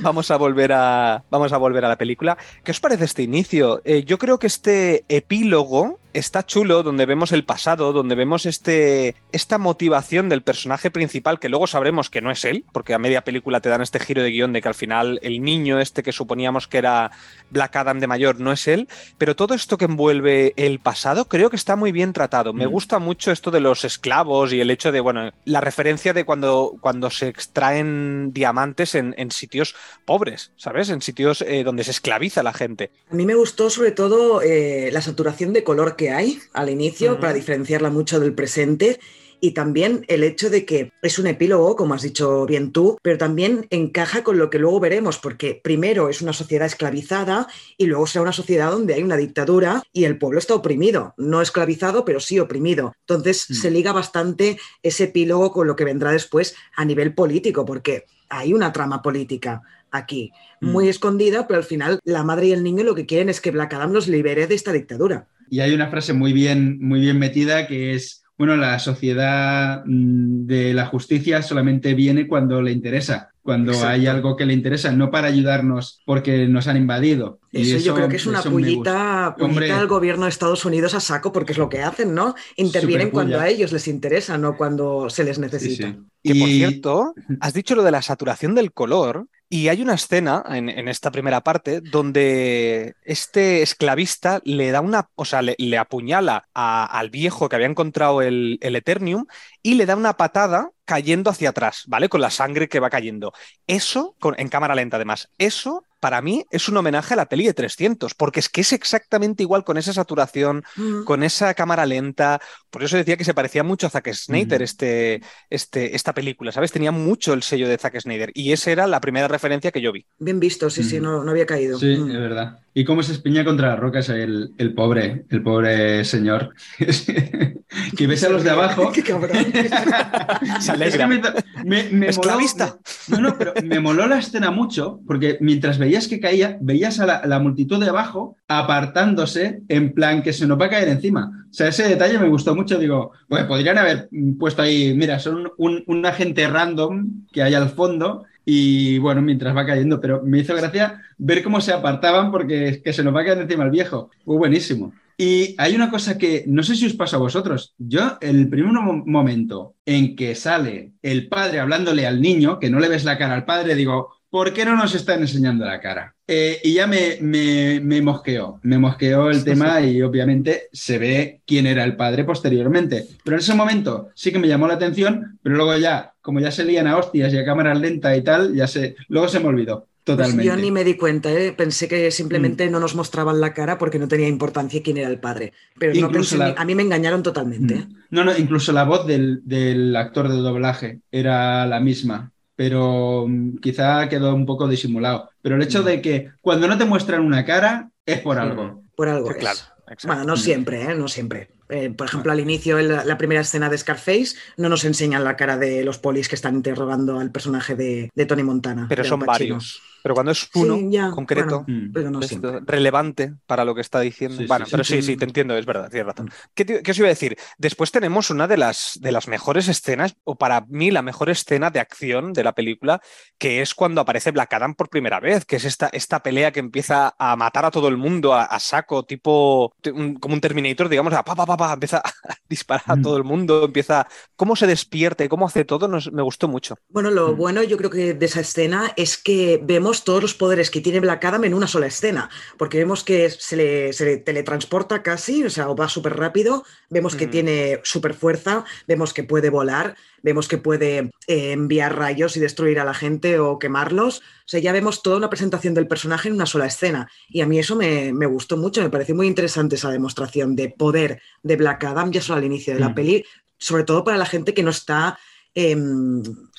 vamos a volver a vamos a volver a la película. ¿Qué os parece este inicio? Eh, yo creo que este epílogo está chulo, donde vemos el pasado, donde vemos este, esta motivación del personaje principal, que luego sabremos que no es él, porque a media película te dan este giro de guion de que al final el niño este que suponíamos que era Black Adam de mayor no es él, pero todo esto que envuelve el pasado creo que está muy bien tratado. Me Mm. gusta mucho esto de los esclavos y el hecho de, bueno, la referencia de cuando, cuando se extraen diamantes en, en sitios pobres, ¿sabes? En sitios eh, donde se esclaviza la gente. A mí me gustó sobre todo eh, la saturación de color que hay al inicio para diferenciarla mucho del presente y también el hecho de que es un epílogo, como has dicho bien tú, pero también encaja con lo que luego veremos, porque primero es una sociedad esclavizada y luego será una sociedad donde hay una dictadura y el pueblo está oprimido, no esclavizado, pero sí oprimido. Entonces Mm. se liga bastante ese epílogo con lo que vendrá después a nivel político, porque hay una trama política aquí Mm. muy escondida, pero al final la madre y el niño lo que quieren es que Black Adam los libere de esta dictadura. Y hay una frase muy bien, muy bien metida que es, bueno, la sociedad mm, de la justicia solamente viene cuando le interesa, cuando Exacto. hay algo que le interesa, no para ayudarnos porque nos han invadido. Y Eso, yo creo que es una pullita, al gobierno de Estados Unidos a saco, porque es lo que hacen, ¿no? Intervienen cuando a ellos les interesa, no cuando se les Sí, necesita. sí. Que por Y- cierto, has dicho lo de la saturación del color y hay una escena en, esta primera parte donde este esclavista le da una, o sea, le, apuñala al viejo que había encontrado el, Eternium y le da una patada cayendo hacia atrás, ¿vale? Con la sangre que va cayendo. Eso, en cámara lenta además, eso para mí es un homenaje a la peli de 300, porque es que es exactamente igual con esa saturación, Mm. con esa cámara lenta. Por eso decía que se parecía mucho a Zack Snyder este, este, esta película, ¿sabes? Tenía mucho el sello de Zack Snyder y esa era la primera referencia que yo vi. Bien visto, sí, sí, no, no había caído. Sí, Mm. es verdad. ¿Y cómo se espiña contra las rocas el, el pobre, el pobre señor? que ves a los de abajo. Qué cabrón. Se alegra. Es que me, me- me moló- Esclavista. no, no, pero me moló la escena mucho porque mientras veías que caía, veías a la, multitud de abajo apartándose en plan que se nos va a caer encima. O sea, ese detalle me gustó mucho. Digo, pues podrían haber puesto ahí, mira, son un, un agente random que hay al fondo y bueno, mientras va cayendo, pero me hizo gracia ver cómo se apartaban porque es que se nos va a caer encima el viejo. Fue buenísimo. Y hay una cosa que no sé si os pasa a vosotros. Yo, el primer mo- momento en que sale el padre hablándole al niño, que no le ves la cara al padre, digo, ¿por qué no nos están enseñando la cara? Eh, y ya me, me, me mosqueó, me mosqueó el tema y obviamente se ve quién era el padre posteriormente. Pero en ese momento sí que me llamó la atención, pero luego ya, como ya se lían a hostias y a cámara lenta y tal, ya se, luego se me olvidó. Pues Totalmente. yo ni me di cuenta, ¿eh? pensé que Mm. simplemente no nos mostraban la cara porque no tenía importancia quién era el padre. Pero no pensé la- a mí me engañaron totalmente. ¿eh? Mm. No, no, incluso la voz del, del actor de doblaje era la misma, pero mm, quizá quedó un poco disimulado. Pero el hecho de que cuando no te muestran una cara es por algo. Por algo. Sí, es. claro, exacto. Bueno, no siempre, ¿eh? No siempre. Eh, por ejemplo, al inicio, en la, la primera escena de Scarface, no nos enseñan la cara de los polis que están interrogando al personaje de, de Tony Montana. Pero son varios. Pero cuando es uno Sí, ya, concreto, bueno, Mm. pero no esto, siempre. relevante para lo que está diciendo. Sí, bueno, sí, pero sí, sí. sí, te entiendo, es verdad, tienes razón. Mm. ¿Qué, te- qué os iba a decir? Después tenemos una de las, de las mejores escenas, o para mí la mejor escena de acción de la película, que es cuando aparece Black Adam por primera vez, que es esta, esta pelea que empieza a matar a todo el mundo a, a saco, tipo un- como un Terminator, digamos, a pa, pa, pa, pa, empieza a disparar a Mm. todo el mundo, empieza... ¿Cómo se despierte? ¿Cómo hace todo? Nos- me gustó mucho. Bueno, lo Mm. bueno yo creo que de esa escena es que vemos todos los poderes que tiene Black Adam en una sola escena, porque vemos que se le, se le teletransporta casi, o sea, va súper rápido, vemos que Mm. tiene súper fuerza, vemos que puede volar, vemos que puede eh, enviar rayos y destruir a la gente o quemarlos, o sea, ya vemos toda una presentación del personaje en una sola escena, y a mí eso me, me gustó mucho, me pareció muy interesante esa demostración de poder de Black Adam ya solo al inicio de la Mm. peli, sobre todo para la gente que no está... Sí,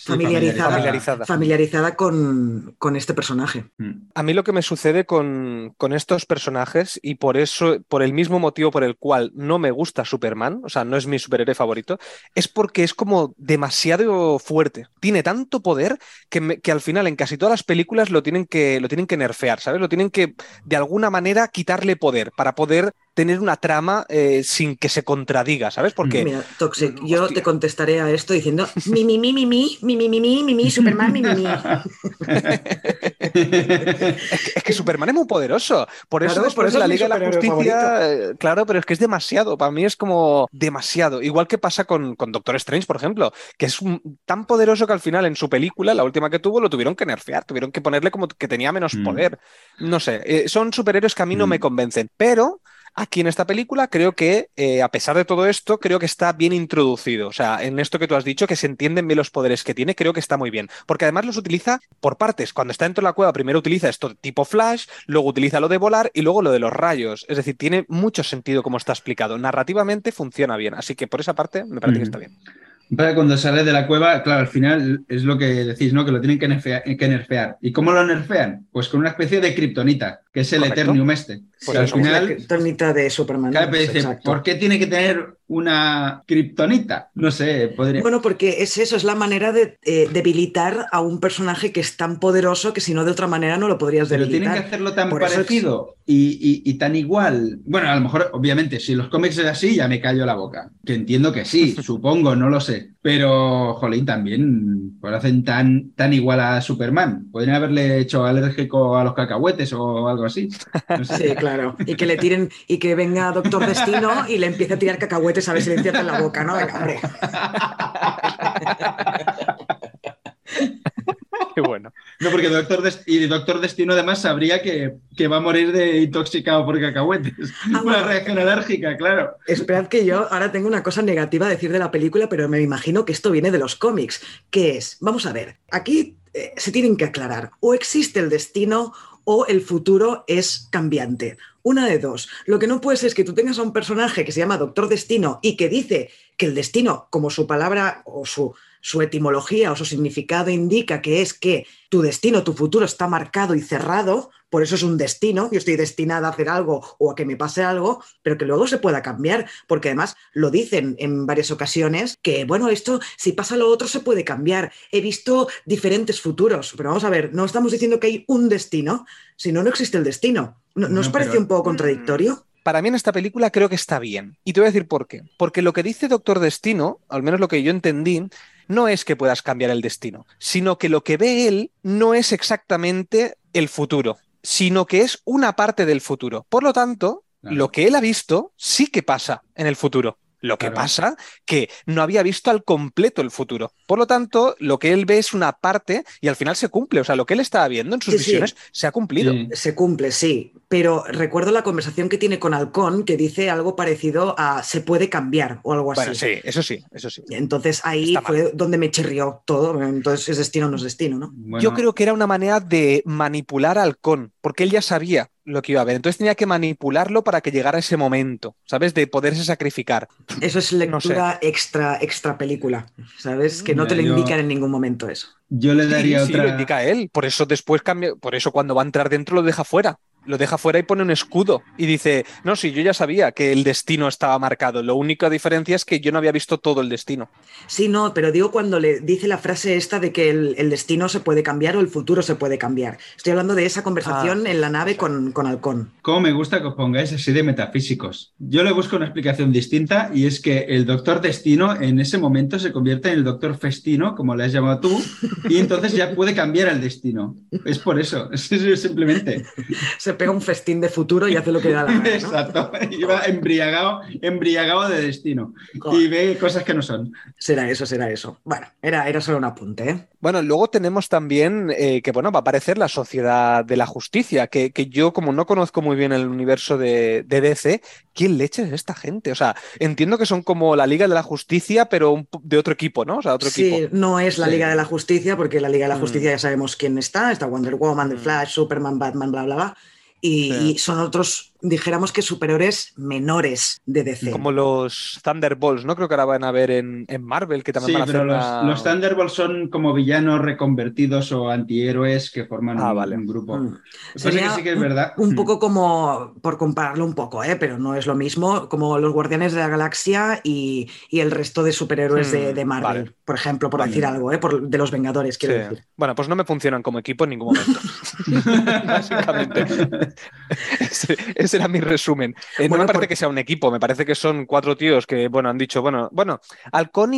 familiarizada, familiarizada. familiarizada con, con este personaje. Mm. A mí lo que me sucede con, con estos personajes y por eso, por el mismo motivo por el cual no me gusta Superman, o sea, no es mi superhéroe favorito, es porque es como demasiado fuerte. Tiene tanto poder que, me- que al final en casi todas las películas lo tienen que, lo tienen que nerfear, ¿sabes? Lo tienen que de alguna manera quitarle poder para poder tener una trama eh, sin que se contradiga, ¿sabes? Porque Mira, Toxic, Mm, yo hostia. te contestaré a esto diciendo mi, mi, mi, mi, mi, mi, mi, mi, mi, mi, Superman, mi, mi, mi. es, que, Superman es muy poderoso. Por eso Claro, por eso la es mi Liga de la Justicia, claro, pero es que es demasiado. Para mí es como demasiado. Igual que pasa con, con Doctor Strange, por ejemplo, que es un- tan poderoso que al final en su película, la última que tuvo, lo tuvieron que nerfear, tuvieron que ponerle como que tenía menos Mm. poder. No sé, eh, son superhéroes que a mí no Mm. me convencen, pero aquí en esta película creo que, eh, a pesar de todo esto, creo que está bien introducido. O sea, en esto que tú has dicho, que se entienden bien los poderes que tiene, creo que está muy bien. Porque además los utiliza por partes. Cuando está dentro de la cueva, primero utiliza esto tipo flash, luego utiliza lo de volar y luego lo de los rayos. Es decir, tiene mucho sentido como está explicado. Narrativamente funciona bien. Así que por esa parte me parece que está bien. Cuando sale de la cueva, claro, al final es lo que decís, ¿no? Que lo tienen que nerfear. que nerfear. ¿Y cómo lo nerfean? Pues con una especie de kriptonita, que es el Correcto. Eternium este. Pues al la final, kriptonita de Superman. claro, pero dice, Exacto. ¿por qué tiene que tener una kriptonita? No sé, podría... Bueno, porque es eso, es la manera de eh, debilitar a un personaje que es tan poderoso que si no de otra manera no lo podrías Pero tienen debilitar. que hacerlo tan Por eso es- parecido y, y- y tan igual. Bueno, a lo mejor, obviamente, si los cómics es así, ya me callo la boca. Que entiendo que sí, supongo, no lo sé. Pero, jolín, también pues lo hacen tan, tan igual a Superman. Podrían haberle hecho alérgico a los cacahuetes o algo así. No sé. Sí, claro. Y que le tiren, y que venga Doctor Destino y le empiece a tirar cacahuetes a ver si le encierra en la boca, ¿no? Venga, hombre. Qué bueno. No, porque Doctor y Doctor Destino además sabría que, que va a morir de intoxicado por cacahuetes. Ah, Una bueno. reacción alérgica, claro. Esperad que yo ahora tengo una cosa negativa a decir de la película, pero me imagino que esto viene de los cómics, que es, vamos a ver, aquí eh, se tienen que aclarar, o existe el destino o el futuro es cambiante. Una de dos. Lo que no puede ser es que tú tengas a un personaje que se llama Doctor Destino y que dice que el destino, como su palabra o su, su etimología o su significado indica que es que tu destino, tu futuro está marcado y cerrado, por eso es un destino, yo estoy destinada a hacer algo o a que me pase algo, pero que luego se pueda cambiar, porque además lo dicen en varias ocasiones que, bueno, esto, si pasa lo otro, se puede cambiar. He visto diferentes futuros, pero vamos a ver, no estamos diciendo que hay un destino, sino no existe el destino. ¿No, ¿no os No, parece pero- un poco contradictorio? Para mí en esta película creo que está bien. Y te voy a decir por qué. Porque lo que dice Doctor Destino, al menos lo que yo entendí, no es que puedas cambiar el destino, sino que lo que ve él no es exactamente el futuro, sino que es una parte del futuro. Por lo tanto, Claro. lo que él ha visto sí que pasa en el futuro. Lo que Claro. pasa que no había visto al completo el futuro. Por lo tanto, lo que él ve es una parte y al final se cumple. O sea, lo que él estaba viendo en sus Sí, sí. visiones se ha cumplido. Sí. Se cumple, sí, pero recuerdo la conversación que tiene con Halcón que dice algo parecido a se puede cambiar o algo así. Bueno, sí, eso sí, eso sí. Entonces ahí fue donde me chirrió todo. Entonces es destino o no es destino, ¿no? Bueno, Yo creo que era una manera de manipular al con, porque él ya sabía lo que iba a ver. Entonces tenía que manipularlo para que llegara ese momento, ¿sabes? De poderse sacrificar. Eso es No sé. lectura extra, extra película, ¿sabes? Que no te lo indican en ningún momento eso. yo le Sí, daría sí, otra. lo indica él. Por eso después cambia, por eso cuando va a entrar dentro lo deja fuera. Lo deja fuera y pone un escudo y dice, no, sí, yo ya sabía que el destino estaba marcado. Lo única diferencia es que yo no había visto todo el destino. Sí, no, pero digo cuando le dice la frase esta de que el, el destino se puede cambiar o el futuro se puede cambiar. Estoy hablando de esa conversación Ah, en la nave con, con Halcón. Cómo me gusta que os pongáis así de metafísicos. Yo le busco una explicación distinta y es que el doctor Destino en ese momento se convierte en el doctor Festino, como le has llamado tú, y entonces ya puede cambiar el destino. Es por eso, es, es simplemente. Se pega un festín de futuro y hace lo que le da la gana. ¿no? Exacto. Y va embriagado, embriagado de destino. Y ve cosas que no son. Será eso, será eso. Bueno, era, era solo un apunte, ¿eh? Bueno, luego tenemos también eh, que, bueno, va a aparecer la Sociedad de la Justicia, que, que yo como no conozco muy bien el universo de, de DC, ¿quién leche es esta gente? O sea, entiendo que son como la Liga de la Justicia, pero un de otro equipo, ¿no? O sea, otro Sí, equipo. no es la Sí. Liga de la Justicia, porque la Liga de la Mm. Justicia ya sabemos quién está. Está Wonder Woman, The Mm. Flash, Superman, Batman, bla, bla, bla. Y, Sí. y son otros, dijéramos que superiores menores de DC. Como los Thunderbolts, ¿no? Creo que ahora van a ver en, en Marvel, que también Sí, van a hacer pero los, una- los Thunderbolts son como villanos reconvertidos o antihéroes que forman Ah, un, vale. un grupo. Mm. Es Sería que sí que es un- verdad. Un Mm. poco como, por compararlo un poco, ¿eh? pero no es lo mismo, como los Guardianes de la Galaxia y, y el resto de superhéroes de, Hmm, de Marvel, vale. por ejemplo, por Vale. decir algo, ¿eh? por, de los Vengadores, quiero Sí. decir. Bueno, pues no me funcionan como equipo en ningún momento. Básicamente. Ese, ese será mi resumen. Eh, no me parece por- que sea un equipo, me parece que son cuatro tíos que, bueno, han dicho, bueno, bueno, Halcón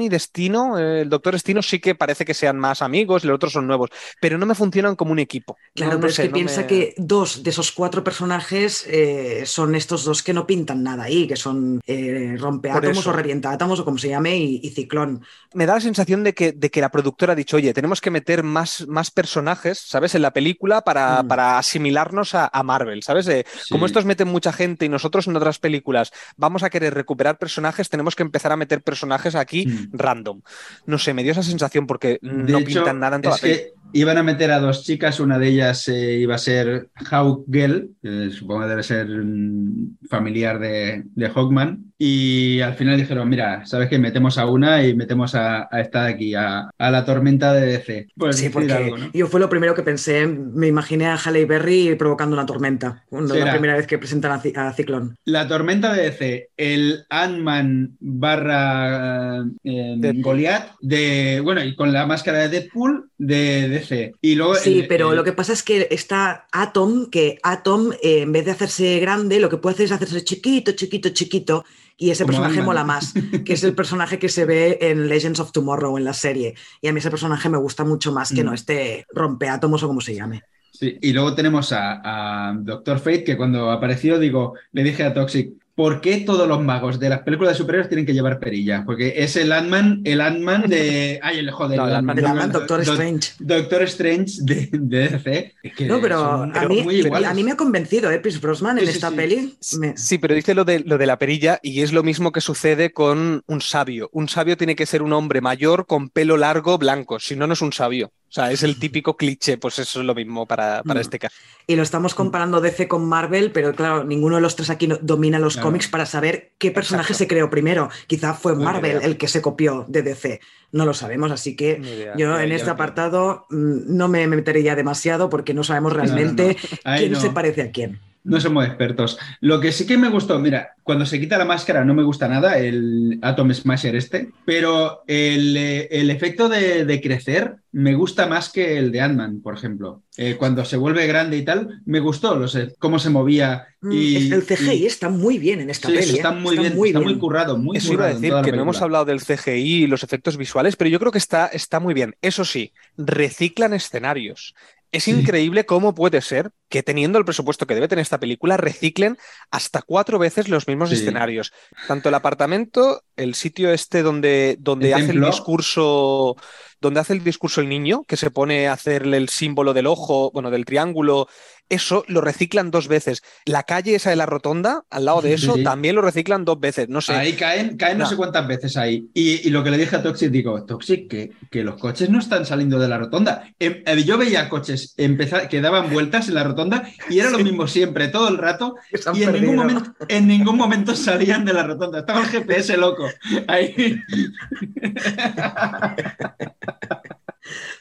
y Destino, eh, el Doctor Destino sí que parece que sean más amigos y los otros son nuevos, pero no me funcionan como un equipo. Claro, No- no pero es sé, que no piensa me- que dos de esos cuatro personajes eh, son estos dos que no pintan nada ahí, que son eh, rompeátomos o revientátomos o como se llame y, y ciclón. me da la sensación de que, de que la productora ha dicho, oye, tenemos que meter más, más personajes, ¿sabes? En la película para, Mm. para asimilarnos a, a Marvel, ¿sabes? Como estos meten mucha gente y nosotros en otras películas vamos a querer recuperar personajes, tenemos que empezar a meter personajes aquí Mm. random. No sé, me dio esa sensación porque De no hecho, pintan nada en toda es la que iban a meter a dos chicas, una de ellas eh, iba a ser Hawk Gell, que supongo que debe ser mm, familiar de, de Hawkman, y al final dijeron, mira, ¿sabes qué? Metemos a una y metemos a, a esta de aquí, a, a la tormenta de DC. Pues Sí, porque algo, ¿no? yo fue lo primero que pensé, me imaginé a Halle Berry provocando una tormenta, cuando la era. primera vez que presentan a, a Ciclón. La tormenta de DC, el Ant-Man barra eh. Goliath, de, bueno, y con la máscara de Deadpool de DC. Y luego Sí, el- pero el- lo que pasa es que está Atom, que Atom, eh, en vez de hacerse grande, lo que puede hacer es hacerse chiquito, chiquito, chiquito. Y ese Como personaje mola más, que es el personaje que se ve en Legends of Tomorrow, en la serie. Y a mí ese personaje me gusta mucho más que Mm. no este rompeátomos o como se llame. Sí, y luego tenemos a, a Doctor Fate, que cuando apareció, digo, le dije a Toxic, ¿por qué todos los magos de las películas de superhéroes tienen que llevar perilla? Porque es el Ant-Man, el Ant-Man de... Ay, el joder, No, el Ant-Man, Ant-Man Do- Doctor Do- Strange. Doctor Strange de, de DC. Es que No, pero a mí, a mí me ha convencido, ¿eh? Pierce Brosnan Sí, en sí, esta sí. peli. Me- Sí, pero dice lo de, lo de la perilla y es lo mismo que sucede con un sabio. Un sabio tiene que ser un hombre mayor con pelo largo blanco, si no, no es un sabio. O sea, es el típico cliché, pues eso es lo mismo para, para Mm. este caso. Y lo estamos comparando DC con Marvel, pero claro, ninguno de los tres aquí domina los Claro. cómics para saber qué personaje Exacto. se creó primero. Quizá fue Marvel idea. el que se copió de DC. No lo sabemos, así que yo en este apartado mm, no me meteré ya demasiado porque no sabemos realmente quién no. se parece a quién. No somos expertos. Lo que sí que me gustó, mira, cuando se quita la máscara no me gusta nada el Atom Smasher este, pero el, eh, el efecto de, de crecer me gusta más que el de Ant-Man, por ejemplo. Eh, cuando se vuelve grande y tal, me gustó los, cómo se movía. Mm, Y, el CGI y- está muy bien en esta sí, peli. eso ¿eh? está muy bien, está muy currado, muy Eso iba a currado decir que no hemos hablado del CGI y los efectos visuales, pero yo creo que está, está muy bien. Eso sí, reciclan escenarios. Es Sí. increíble cómo puede ser que teniendo el presupuesto que debe tener esta película, reciclen hasta cuatro veces los mismos Sí. escenarios. Tanto el apartamento, el sitio este donde, donde El hace el discurso, donde hace el discurso el niño, que se pone a hacerle el símbolo del ojo, bueno, del triángulo, eso lo reciclan dos veces. La calle esa de la rotonda, al lado de eso, sí. también lo reciclan dos veces. No sé. Ahí caen, caen no No. sé cuántas veces ahí. Y, y lo que le dije a Toxic, digo, Toxic, que, que los coches no están saliendo de la rotonda. Em, eh, yo veía coches empezar, que daban vueltas en la rotonda y era lo mismo siempre, todo el rato. Y en ningún, momento, en ningún momento salían de la rotonda. Estaba el GPS loco. Ahí.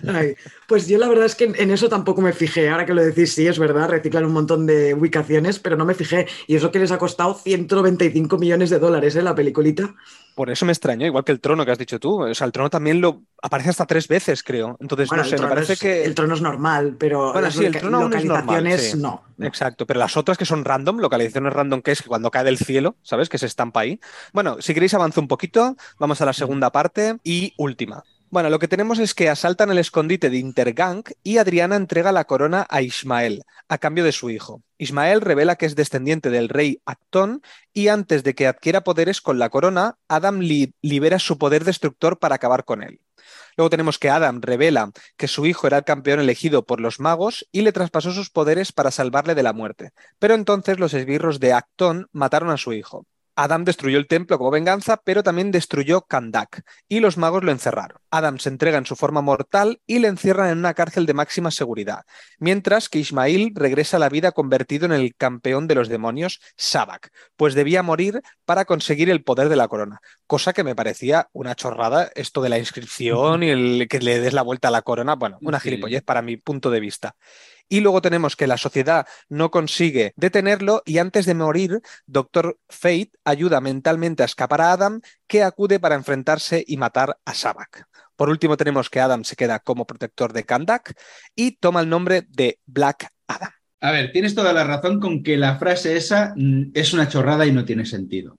Ay, pues yo la verdad es que en, en eso tampoco me fijé. Ahora que lo decís, sí, es verdad, reciclan un montón de ubicaciones, pero no me fijé. Y eso que les ha costado 195 millones de dólares, ¿eh? La peliculita. Por eso me extrañó, igual que el trono que has dicho tú. O sea, el trono también lo aparece hasta tres veces, creo. Entonces, Bueno, no sé, me parece es- que. El trono es normal, pero Bueno, las sí, el trono aún es normal, localizaciones sí. no. no. Exacto, pero las otras que son random, localizaciones random, que es que cuando cae del cielo, ¿sabes? Que se estampa ahí. Bueno, si queréis avanzo un poquito, vamos a la segunda parte y última. Bueno, lo que tenemos es que asaltan el escondite de Intergang y Adriana entrega la corona a Ismael a cambio de su hijo. Ismael revela que es descendiente del rey Actón y antes de que adquiera poderes con la corona, Adam li- libera su poder destructor para acabar con él. Luego tenemos que Adam revela que su hijo era el campeón elegido por los magos y le traspasó sus poderes para salvarle de la muerte. Pero entonces los esbirros de Actón mataron a su hijo. Adam destruyó el templo como venganza, pero también destruyó Kandak y los magos lo encerraron. Adam se entrega en su forma mortal y le encierran en una cárcel de máxima seguridad, mientras que Ismail regresa a la vida convertido en el campeón de los demonios, Sabak, pues debía morir para conseguir el poder de la corona, cosa que me parecía una chorrada esto de la inscripción y el que le des la vuelta a la corona, bueno, una gilipollez para mi punto de vista. Y luego tenemos que la sociedad no consigue detenerlo y antes de morir, Doctor Fate ayuda mentalmente a escapar a Adam, que acude para enfrentarse y matar a Sabak. Por último, tenemos que Adam se queda como protector de Kandak y toma el nombre de Black Adam. A ver, tienes toda la razón con que la frase esa mm, es una chorrada y no tiene sentido.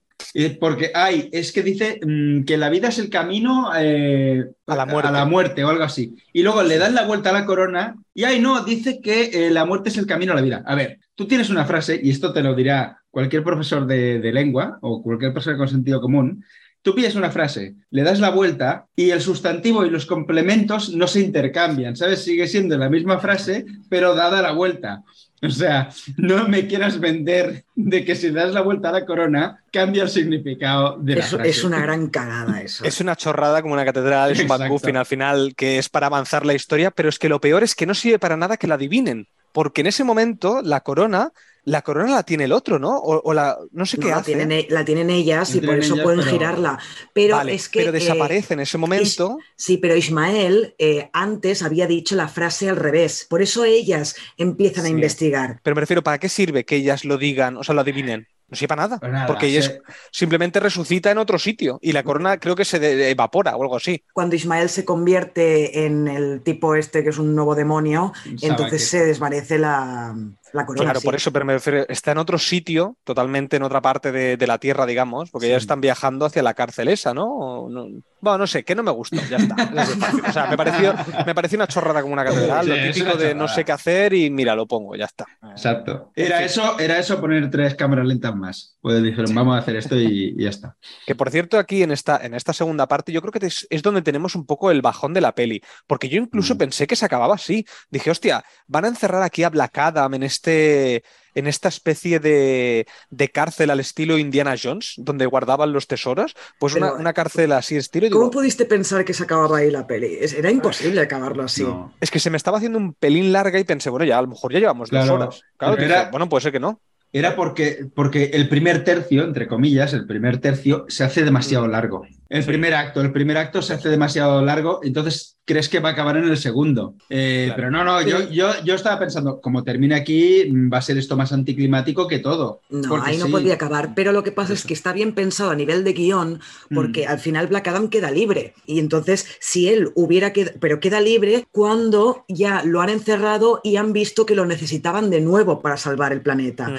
Porque hay, es que dice mm, que la vida es el camino eh, A la muerte. a la muerte o algo así. Y luego le dan la vuelta a la corona y ay no, dice que eh, la muerte es el camino a la vida. A ver, tú tienes una frase, y esto te lo dirá cualquier profesor de, de lengua o cualquier persona con sentido común. Tú pillas una frase, le das la vuelta y el sustantivo y los complementos no se intercambian, ¿sabes? Sigue siendo la misma frase, pero dada la vuelta. O sea, no me quieras vender de que si das la vuelta a la corona, cambia el significado de la Es, frase. es una gran cagada eso. Es una chorrada como una catedral, es un al final que es para avanzar la historia, pero es que lo peor es que no sirve para nada que la adivinen, porque en ese momento la corona, la corona la tiene el otro, ¿no? O, o la, no sé No, qué la, hace. tienen, e- la tienen ellas La y por eso ellas, pueden pero- girarla. Pero Vale, es que. pero eh, desaparece en ese momento. Sí, pero Ismael eh, antes había dicho la frase al revés. Por eso ellas empiezan a investigar. Pero me refiero, ¿para qué sirve que ellas lo digan, o sea, lo adivinen? No sirve para nada, Pues nada, porque se- es- simplemente resucita en otro sitio y la corona creo que se de- evapora o algo así. Cuando Ismael se convierte en el tipo este que es un nuevo demonio, Sabe entonces que- se desvanece la, la corona. Claro, sí. por eso, pero me refiero, está en otro sitio, totalmente en otra parte de, de la Tierra, digamos, porque ya están viajando hacia la cárcel esa, ¿no? No- Bueno, no sé, que no me gustó, ya está. O sea, me pareció, me pareció una chorrada como una catedral, Sí, lo típico de no sé qué hacer y mira, lo pongo, ya está. Exacto. Era eso, era eso poner tres cámaras lentas más. Pues dijeron, vamos a hacer esto y, y ya está. Que por cierto, aquí en esta, en esta segunda parte, yo creo que es, es donde tenemos un poco el bajón de la peli. Porque yo incluso Mm. pensé que se acababa así. Dije, hostia, van a encerrar aquí a Black Adam en este. En esta especie de, de cárcel al estilo Indiana Jones, donde guardaban los tesoros, pues una, una cárcel así estilo. ¿Cómo digo, pudiste pensar que se acababa ahí la peli? Es- Era imposible acabarlo así. No. es que se me estaba haciendo un pelín larga y pensé, bueno, ya a lo mejor ya llevamos Claro, dos horas. Claro, pero dije, era- bueno, puede ser que no. Era porque, porque el primer tercio, entre comillas, el primer tercio se hace demasiado Mm. largo. El Sí. primer acto, el primer acto se hace demasiado largo, entonces crees que va a acabar en el segundo. Eh, Claro. Pero no, no, yo, yo, yo estaba pensando, como termine aquí, va a ser esto más anticlimático que todo. No, Porque ahí no sí. podía acabar. Pero lo que pasa es que está bien pensado a nivel de guion, porque Mm. al final Black Adam queda libre. Y entonces, si él hubiera quedado, pero queda libre cuando ya lo han encerrado y han visto que lo necesitaban de nuevo para salvar el planeta. Mm.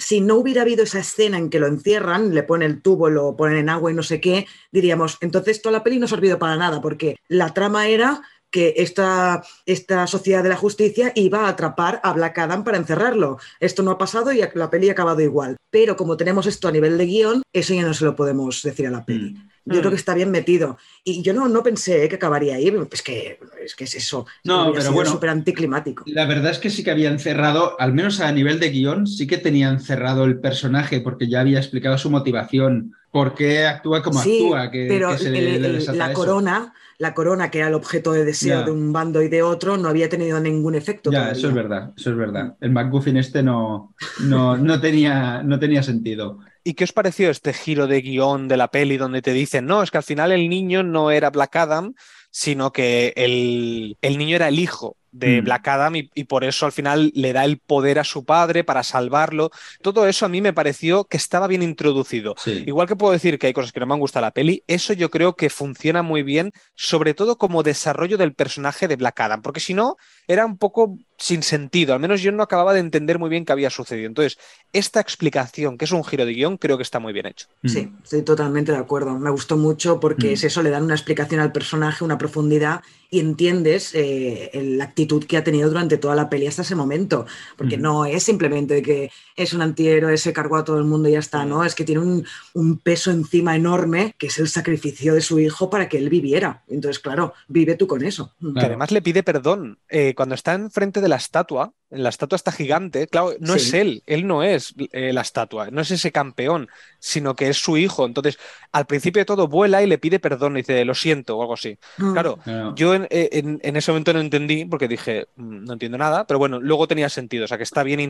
Si no hubiera habido esa escena en que lo encierran, le ponen el tubo, lo ponen en agua y no sé qué, diríamos, entonces toda la peli no ha servido para nada, porque la trama era que esta, esta sociedad de la justicia iba a atrapar a Black Adam para encerrarlo. Esto no ha pasado y la peli ha acabado igual. Pero como tenemos esto a nivel de guion, eso ya no se lo podemos decir a la peli. Yo Mm. creo que está bien metido. Y yo no, no pensé que acabaría ahí. Es que es, que es eso. No, pero sido bueno. súper anticlimático. La verdad es que sí que habían cerrado, al menos a nivel de guion, sí que tenían cerrado el personaje porque ya había explicado su motivación, por qué actúa como Sí, actúa, que, pero que se le- el- la eso. corona, la corona que era el objeto de deseo de un bando y de otro, no había tenido ningún efecto. Ya, eso es verdad, eso es verdad. El McGuffin este no, no, no, tenía, no tenía sentido. ¿Y qué os pareció este giro de guion de la peli donde te dicen, no, es que al final el niño no era Black Adam, sino que el, el niño era el hijo de Mm. Black Adam y, y por eso al final le da el poder a su padre para salvarlo? Todo eso a mí me pareció que estaba bien introducido. Sí. Igual que puedo decir que hay cosas que no me han gustado la peli, eso yo creo que funciona muy bien, sobre todo como desarrollo del personaje de Black Adam, porque si no, era un poco sin sentido, al menos yo no acababa de entender muy bien qué había sucedido. Entonces, esta explicación, que es un giro de guion, creo que está muy bien hecho. Sí, Mm. estoy totalmente de acuerdo. Me gustó mucho porque Mm. es eso, le dan una explicación al personaje, una profundidad y entiendes eh, la actitud que ha tenido durante toda la peli hasta ese momento. Porque no es simplemente que es un antihéroe, se cargó a todo el mundo y ya está, ¿no? Es que tiene un, un peso encima enorme que es el sacrificio de su hijo para que él viviera. Entonces, claro, vive tú con eso. Que además le pide perdón. Eh, cuando está enfrente de la estatua, la estatua está gigante, claro, no Sí. es él, él no es eh, la estatua, no es ese campeón, sino que es su hijo. Entonces, al principio de todo, vuela y le pide perdón, y dice, lo siento, o algo así. Mm. Claro, yo en, eh, en- en ese momento no entendí, porque dije, "Mm, no entiendo nada, pero bueno, luego tenía sentido, o sea que está bien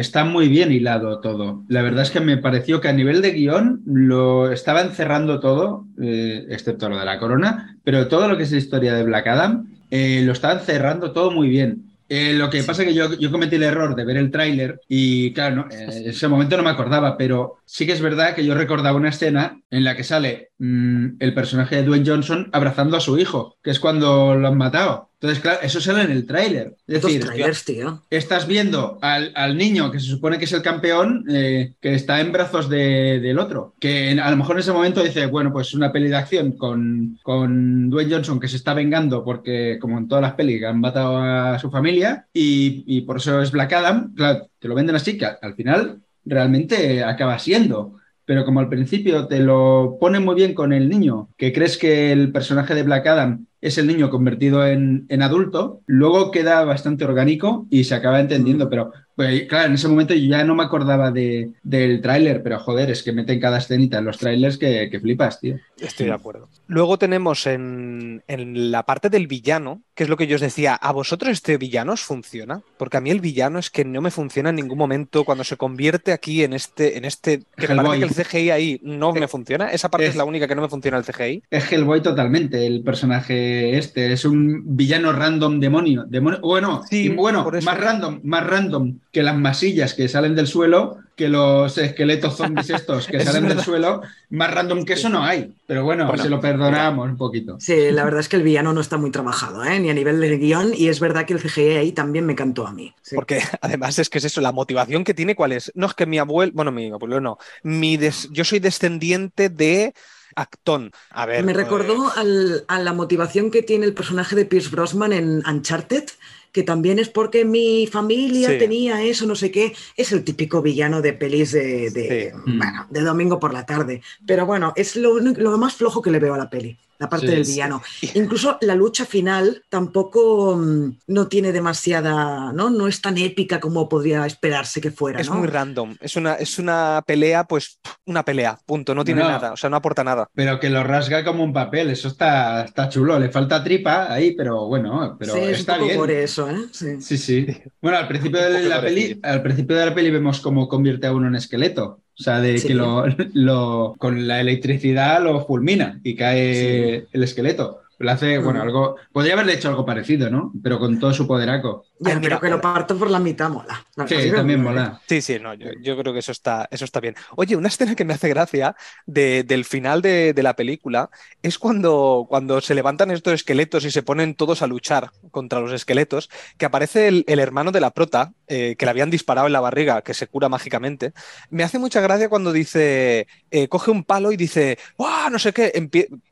está muy bien hilado todo. La verdad es que me pareció que a nivel de guion lo estaba encerrando todo, eh, excepto lo de la corona, pero todo lo que es la historia de Black Adam eh, lo estaban cerrando todo muy bien. Eh, lo que pasa es que yo, yo cometí el error de ver el tráiler y claro, no, eh, en ese momento no me acordaba, pero sí que es verdad que yo recordaba una escena en la que sale mm, el personaje de Dwayne Johnson abrazando a su hijo, que es cuando lo han matado. Entonces, claro, eso sale en el tráiler. Es decir, trailers, tío. estás viendo al, al niño que se supone que es el campeón eh, que está en brazos de- del otro. Que a lo mejor en ese momento dice, bueno, pues una peli de acción con, con Dwayne Johnson que se está vengando porque, como en todas las pelis, han matado a su familia y, y por eso es Black Adam. Claro, te lo venden así que al, al final realmente acaba siendo. Pero como al principio te lo ponen muy bien con el niño, que crees que el personaje de Black Adam es el niño convertido en, en adulto, luego queda bastante orgánico y se acaba entendiendo. Pero pues, claro, en ese momento yo ya no me acordaba de, del tráiler, pero joder, es que meten cada escenita en los trailers que, que flipas, tío. Estoy de acuerdo. Luego tenemos en, en la parte del villano, que es lo que yo os decía, ¿a vosotros este villano os funciona? Porque a mí el villano es que no me funciona en ningún momento cuando se convierte aquí en este, en este, que me Hellboy. parece que el CGI ahí no me Eh, funciona. Esa parte es, es- la única que no me funciona el CGI. Es Hellboy totalmente, el personaje este. Es un villano random demonio. demonio bueno, Sí, bueno, más random, más random que las masillas que salen del suelo, que los esqueletos zombies estos que Es salen del suelo. Más random que eso no hay. Pero bueno, Bueno, se lo perdonamos un poquito. Sí, la verdad es que el villano no está muy trabajado, ¿eh? ni a nivel de guion, y es verdad que el CGI ahí también me cantó a mí. Sí. Porque además es que es eso, la motivación que tiene, ¿cuál es? No es que mi abuelo, bueno, mi abuelo no, mi des- yo soy descendiente de Actón. A ver. Me eh, recordó al- a la motivación que tiene el personaje de Pierce Brosnan en Uncharted, que también es porque mi familia Sí. tenía eso, no sé qué. Es el típico villano de pelis de, de, Sí. bueno, de domingo por la tarde. Pero bueno, es lo más flojo que le veo a la peli, la parte Sí, del sí. villano. Incluso la lucha final tampoco mm, no tiene demasiada, ¿no? No es tan épica como podría esperarse que fuera, Es ¿no? muy random. Es una, es una pelea, pues una pelea, punto. No tiene No. nada, o sea, no aporta nada. Pero que lo rasga como un papel, eso está, está chulo. Le falta tripa ahí, pero bueno, pero sí, es un está poco bien. por eso, ¿eh? Sí. Sí, sí. Bueno, al principio de la peli, al principio de la peli vemos cómo convierte a uno en esqueleto. O sea, de Sí. que lo, lo- con la electricidad lo fulmina y cae el esqueleto. Lo hace, bueno, algo. Podría haberle hecho algo parecido, ¿no? Pero con todo su poderaco. Ya, Ay, mira, pero que lo parto por la mitad mola. La Sí, también mola, ¿eh? Sí, sí, no, yo, yo creo que eso está, eso está bien. Oye, una escena que me hace gracia de- del final de, de la película es cuando, cuando se levantan estos esqueletos y se ponen todos a luchar contra los esqueletos, que aparece el, el hermano de la prota, eh, que le habían disparado en la barriga, que se cura mágicamente. Me hace mucha gracia cuando dice, eh, coge un palo y dice, ¡Buah! No sé qué,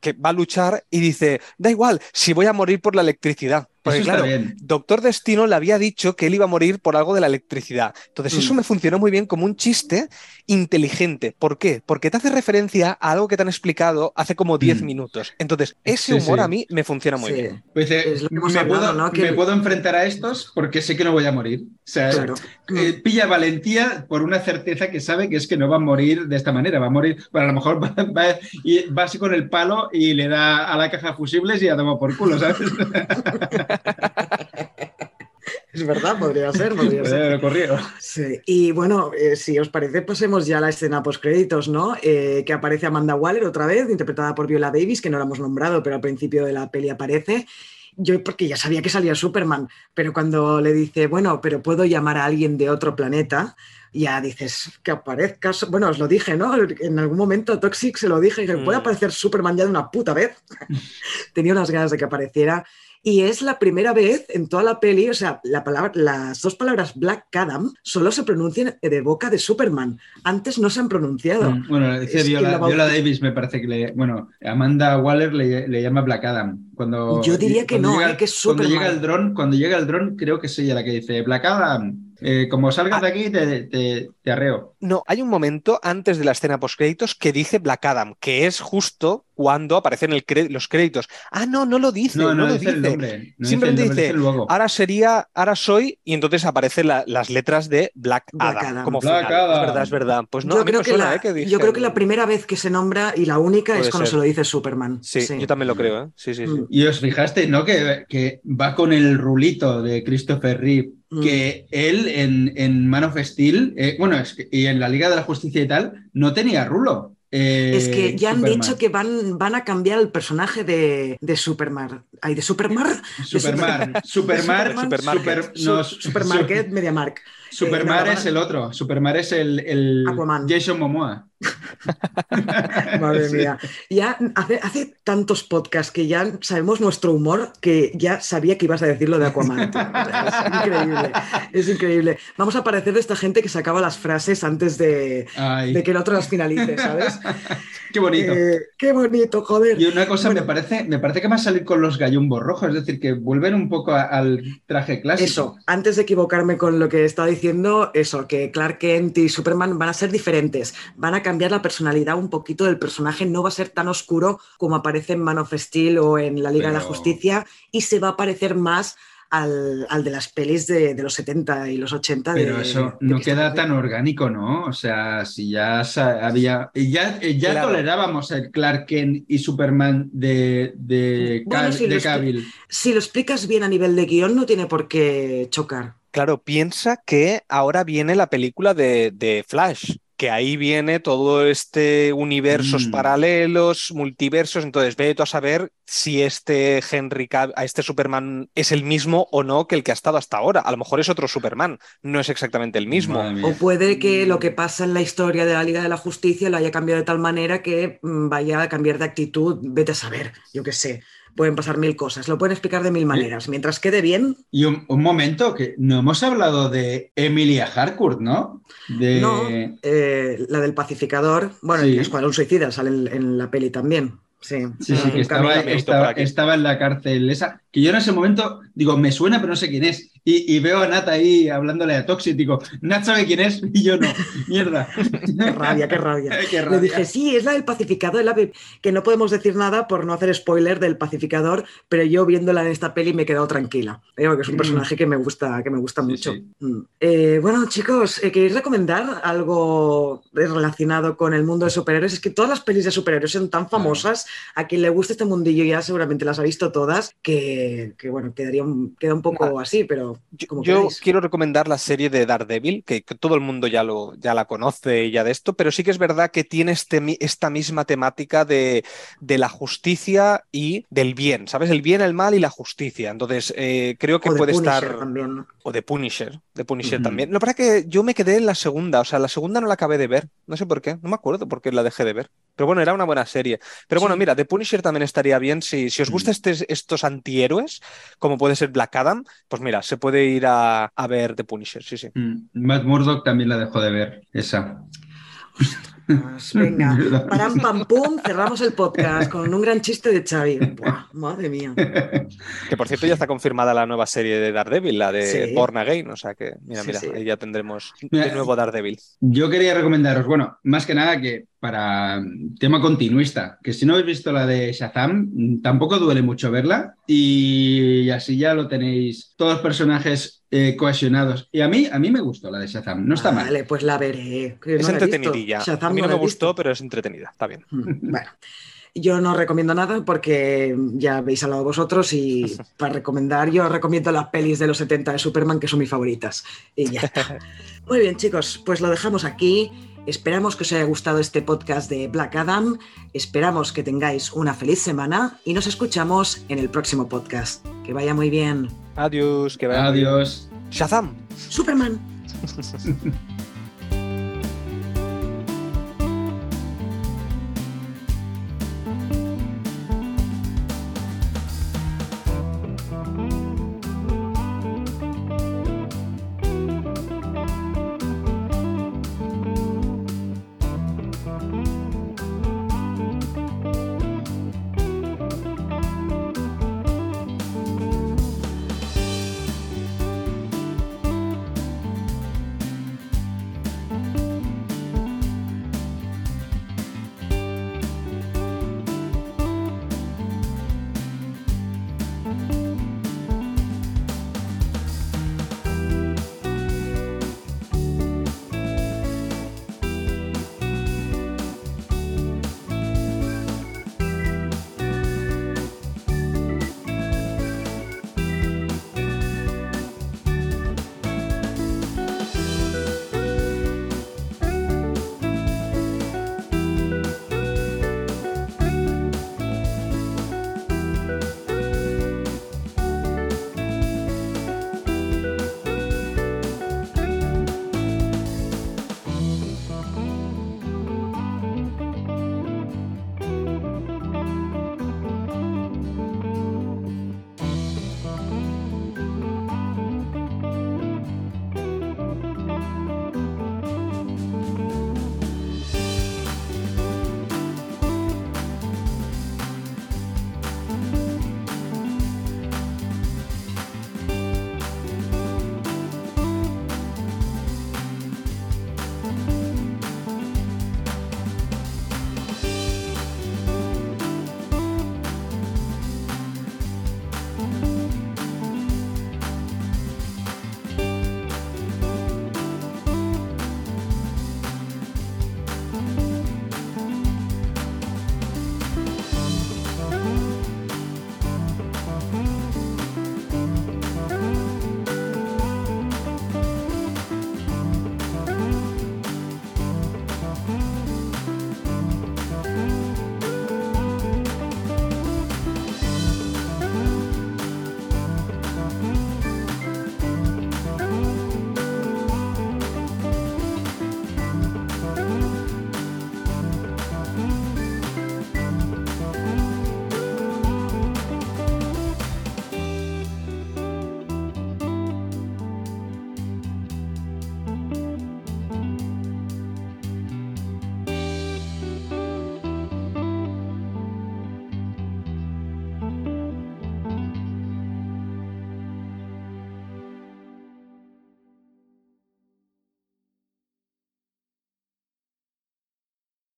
que va a luchar y dice, da igual, si voy a morir por la electricidad. Porque Eso claro, bien. Doctor Destino le había dicho que él iba a morir por algo de la electricidad. Entonces, Mm. eso me funcionó muy bien como un chiste inteligente. ¿Por qué? Porque te hace referencia a algo que te han explicado hace como 10 Mm. minutos. Entonces, ese Sí, humor sí. a mí me funciona muy Sí. bien. Pues dice, Es lo que hemos me, hablado, puedo, ¿no? Que- me puedo enfrentar a estos porque sé que no voy a morir. O sea, Claro. eh, pilla valentía por una certeza que sabe que es que no va a morir de esta manera. Va a morir, bueno, a lo mejor va, va- y va así con el palo y le da a la caja de fusibles y a tomar por culo, ¿sabes? Es verdad, podría ser, podría ser. Sí. Y bueno, eh, si os parece, pasemos ya a la escena post-créditos, ¿no? Eh, que aparece Amanda Waller otra vez, interpretada por Viola Davis, que no la hemos nombrado, pero al principio de la peli aparece. Yo, porque ya sabía que salía Superman, pero cuando le dice, bueno, pero puedo llamar a alguien de otro planeta, ya dices que aparezca. Su- Bueno, os lo dije, ¿no? En algún momento Toxic se lo dije, que puede Mm. aparecer Superman ya de una puta vez. Tenía unas ganas de que apareciera. Y es la primera vez en toda la peli, o sea, la palabra, las dos palabras Black Adam solo se pronuncian de boca de Superman. Antes no se han pronunciado. Mm, Bueno, Es Viola, la baut- Viola Davis, me parece que le. Bueno, Amanda Waller le, le llama Black Adam. Cuando, Yo diría que cuando no, llega- eh, que es Cuando Superman. llega el dron, cuando llega el dron, creo que es ella la que dice Black Adam. eh, como salgas de aquí, te, te, te arreo. No, hay un momento antes de la escena post-créditos que dice Black Adam, que es justo cuando aparecen el los créditos. Ah, no, no lo dice, No, no, no, lo dice el dice. nombre. No Simplemente dice el nombre. Ahora sería, ahora soy, y entonces aparecen la- las letras de Black, Black Adam, Adam. como Black final. Adam. Es verdad, es verdad. Pues no, yo, creo que suena, la, eh, que yo creo que la primera vez que se nombra y la única es cuando ser. se lo dice Superman. Sí, yo también lo creo, ¿eh? Sí, sí, sí. Mm. Y os fijaste, ¿no? Que, que va con el rulito de Christopher Reeve, Mm. que él en, en Man of Steel, eh, bueno, es que, y en la Liga de la Justicia y tal, no tenía rulo. Eh, Es que ya han Superman. dicho que van, van a cambiar el personaje de, de Superman. Ay, de Supermar. Supermar. Supermar. Supermarket. Super- Su- no, Supermarket, MediaMark. Supermar Eh, es el otro. Supermar es el, el Aquaman. Jason Momoa. Madre mía. Ya hace, hace tantos podcasts que ya sabemos nuestro humor que ya sabía que ibas a decir lo de Aquaman. es increíble. Es increíble. Vamos a parecer de esta gente que sacaba las frases antes de, de que el otro las finalice, ¿sabes? qué bonito. Eh, qué bonito, joder. Y una cosa, Bueno. me, parece, me parece que va a salir con los gallumbos rojos, es decir, que vuelven un poco a- al traje clásico. Eso, antes de equivocarme con lo que estaba diciendo, eso, que Clark Kent y Superman van a ser diferentes, van a cambiar la personalidad un poquito del personaje, no va a ser tan oscuro como aparece en Man of Steel o en la Liga de la Justicia y se va a parecer más al, al de las pelis de, de los 70 y los 80. de- Pero eso no queda tan orgánico, ¿no? O sea, si ya había. Ya, ya Claro. tolerábamos el Clark Kent y Superman de, de, Bueno, que- Cavill. Si lo explicas bien a nivel de guion, no tiene por qué chocar. Claro, piensa que ahora viene la película de, de Flash, que ahí viene todo este universos Mm. paralelos, multiversos, entonces ve tú a saber si este Henry Cav- a este Superman es el mismo o no que el que ha estado hasta ahora. A lo mejor es otro Superman, no es exactamente el mismo. O puede que lo que pasa en la historia de la Liga de la Justicia lo haya cambiado de tal manera que mm, vaya a cambiar de actitud. Vete a saber, yo qué sé. Pueden pasar mil cosas, lo pueden explicar de mil maneras. Mientras quede bien, Y un, un momento, que no hemos hablado de Emilia Harcourt, ¿no? De... no. eh, la del pacificador, bueno, Sí. y Escuadrón Suicida sale en, en la peli también. Sí, Sí, sí, que estaba, en la cárcel esa, que yo en ese momento digo, me suena, pero no sé quién es. Y, y veo a Nat ahí hablándole a Toxic, digo, Nat sabe quién es y yo no. Mierda. Qué rabia, qué rabia. Qué Le dije, sí, es la del pacificador, la que no podemos decir nada por no hacer spoiler del pacificador, pero yo viéndola en esta peli me he quedado tranquila. Creo que es un Mm. personaje que me gusta, que me gusta Sí, mucho. sí. Mm. Eh, bueno, chicos, eh, ¿queréis recomendar algo relacionado con el mundo de superhéroes? Es que todas las pelis de superhéroes son tan famosas, a quien le gusta este mundillo ya seguramente las ha visto todas, que, que, bueno, quedaría un, queda un poco así, pero Yo, como yo queráis. quiero recomendar la serie de Daredevil, que, que todo el mundo ya, lo, ya la conoce y ya de esto, pero sí que es verdad que tiene este, esta misma temática de, de la justicia y del bien, ¿sabes? El bien, el mal y la justicia. Entonces, eh, creo que puede Punisher estar... también, ¿no? O de Punisher, de Punisher también. Lo que pasa es que yo me quedé en la segunda, o sea, la segunda no la acabé de ver, no sé por qué, no me acuerdo por qué la dejé de ver. Pero bueno, era una buena serie. Pero bueno, Sí. mira, de Punisher también estaría bien si, si os gustan estes- estos antihéroes, como puede ser Black Adam, pues mira, se puede ir a, a ver The Punisher, sí, sí. Mm, Matt Murdock también la dejó de ver, esa. Pues venga, param pam pum, cerramos el podcast con un gran chiste de Xavi. Buah, madre mía. Que por cierto ya está confirmada la nueva serie de Daredevil, la de Sí. Born Again, o sea que, mira, Sí, mira, sí. ahí ya tendremos de nuevo Daredevil. Yo quería recomendaros, bueno, más que nada que para tema continuista, que si no habéis visto la de Shazam, mm, tampoco duele mucho verla y así ya lo tenéis todos los personajes eh, cohesionados. Y a mí, a mí me gustó la de Shazam, no está mal. Vale, pues la veré. Es no la entretenidilla. Shazam a mí no me visto. gustó, pero es entretenida, está bien. Mm, Bueno, yo no recomiendo nada porque ya habéis hablado vosotros y para recomendar, yo recomiendo las pelis de los 70 de Superman que son mis favoritas. Y ya está. Muy bien, chicos, pues lo dejamos aquí. Esperamos que os haya gustado este podcast de Black Adam. Esperamos que tengáis una feliz semana y nos escuchamos en el próximo podcast. Que vaya muy bien. Adiós, que vaya. Adiós. Shazam. Superman.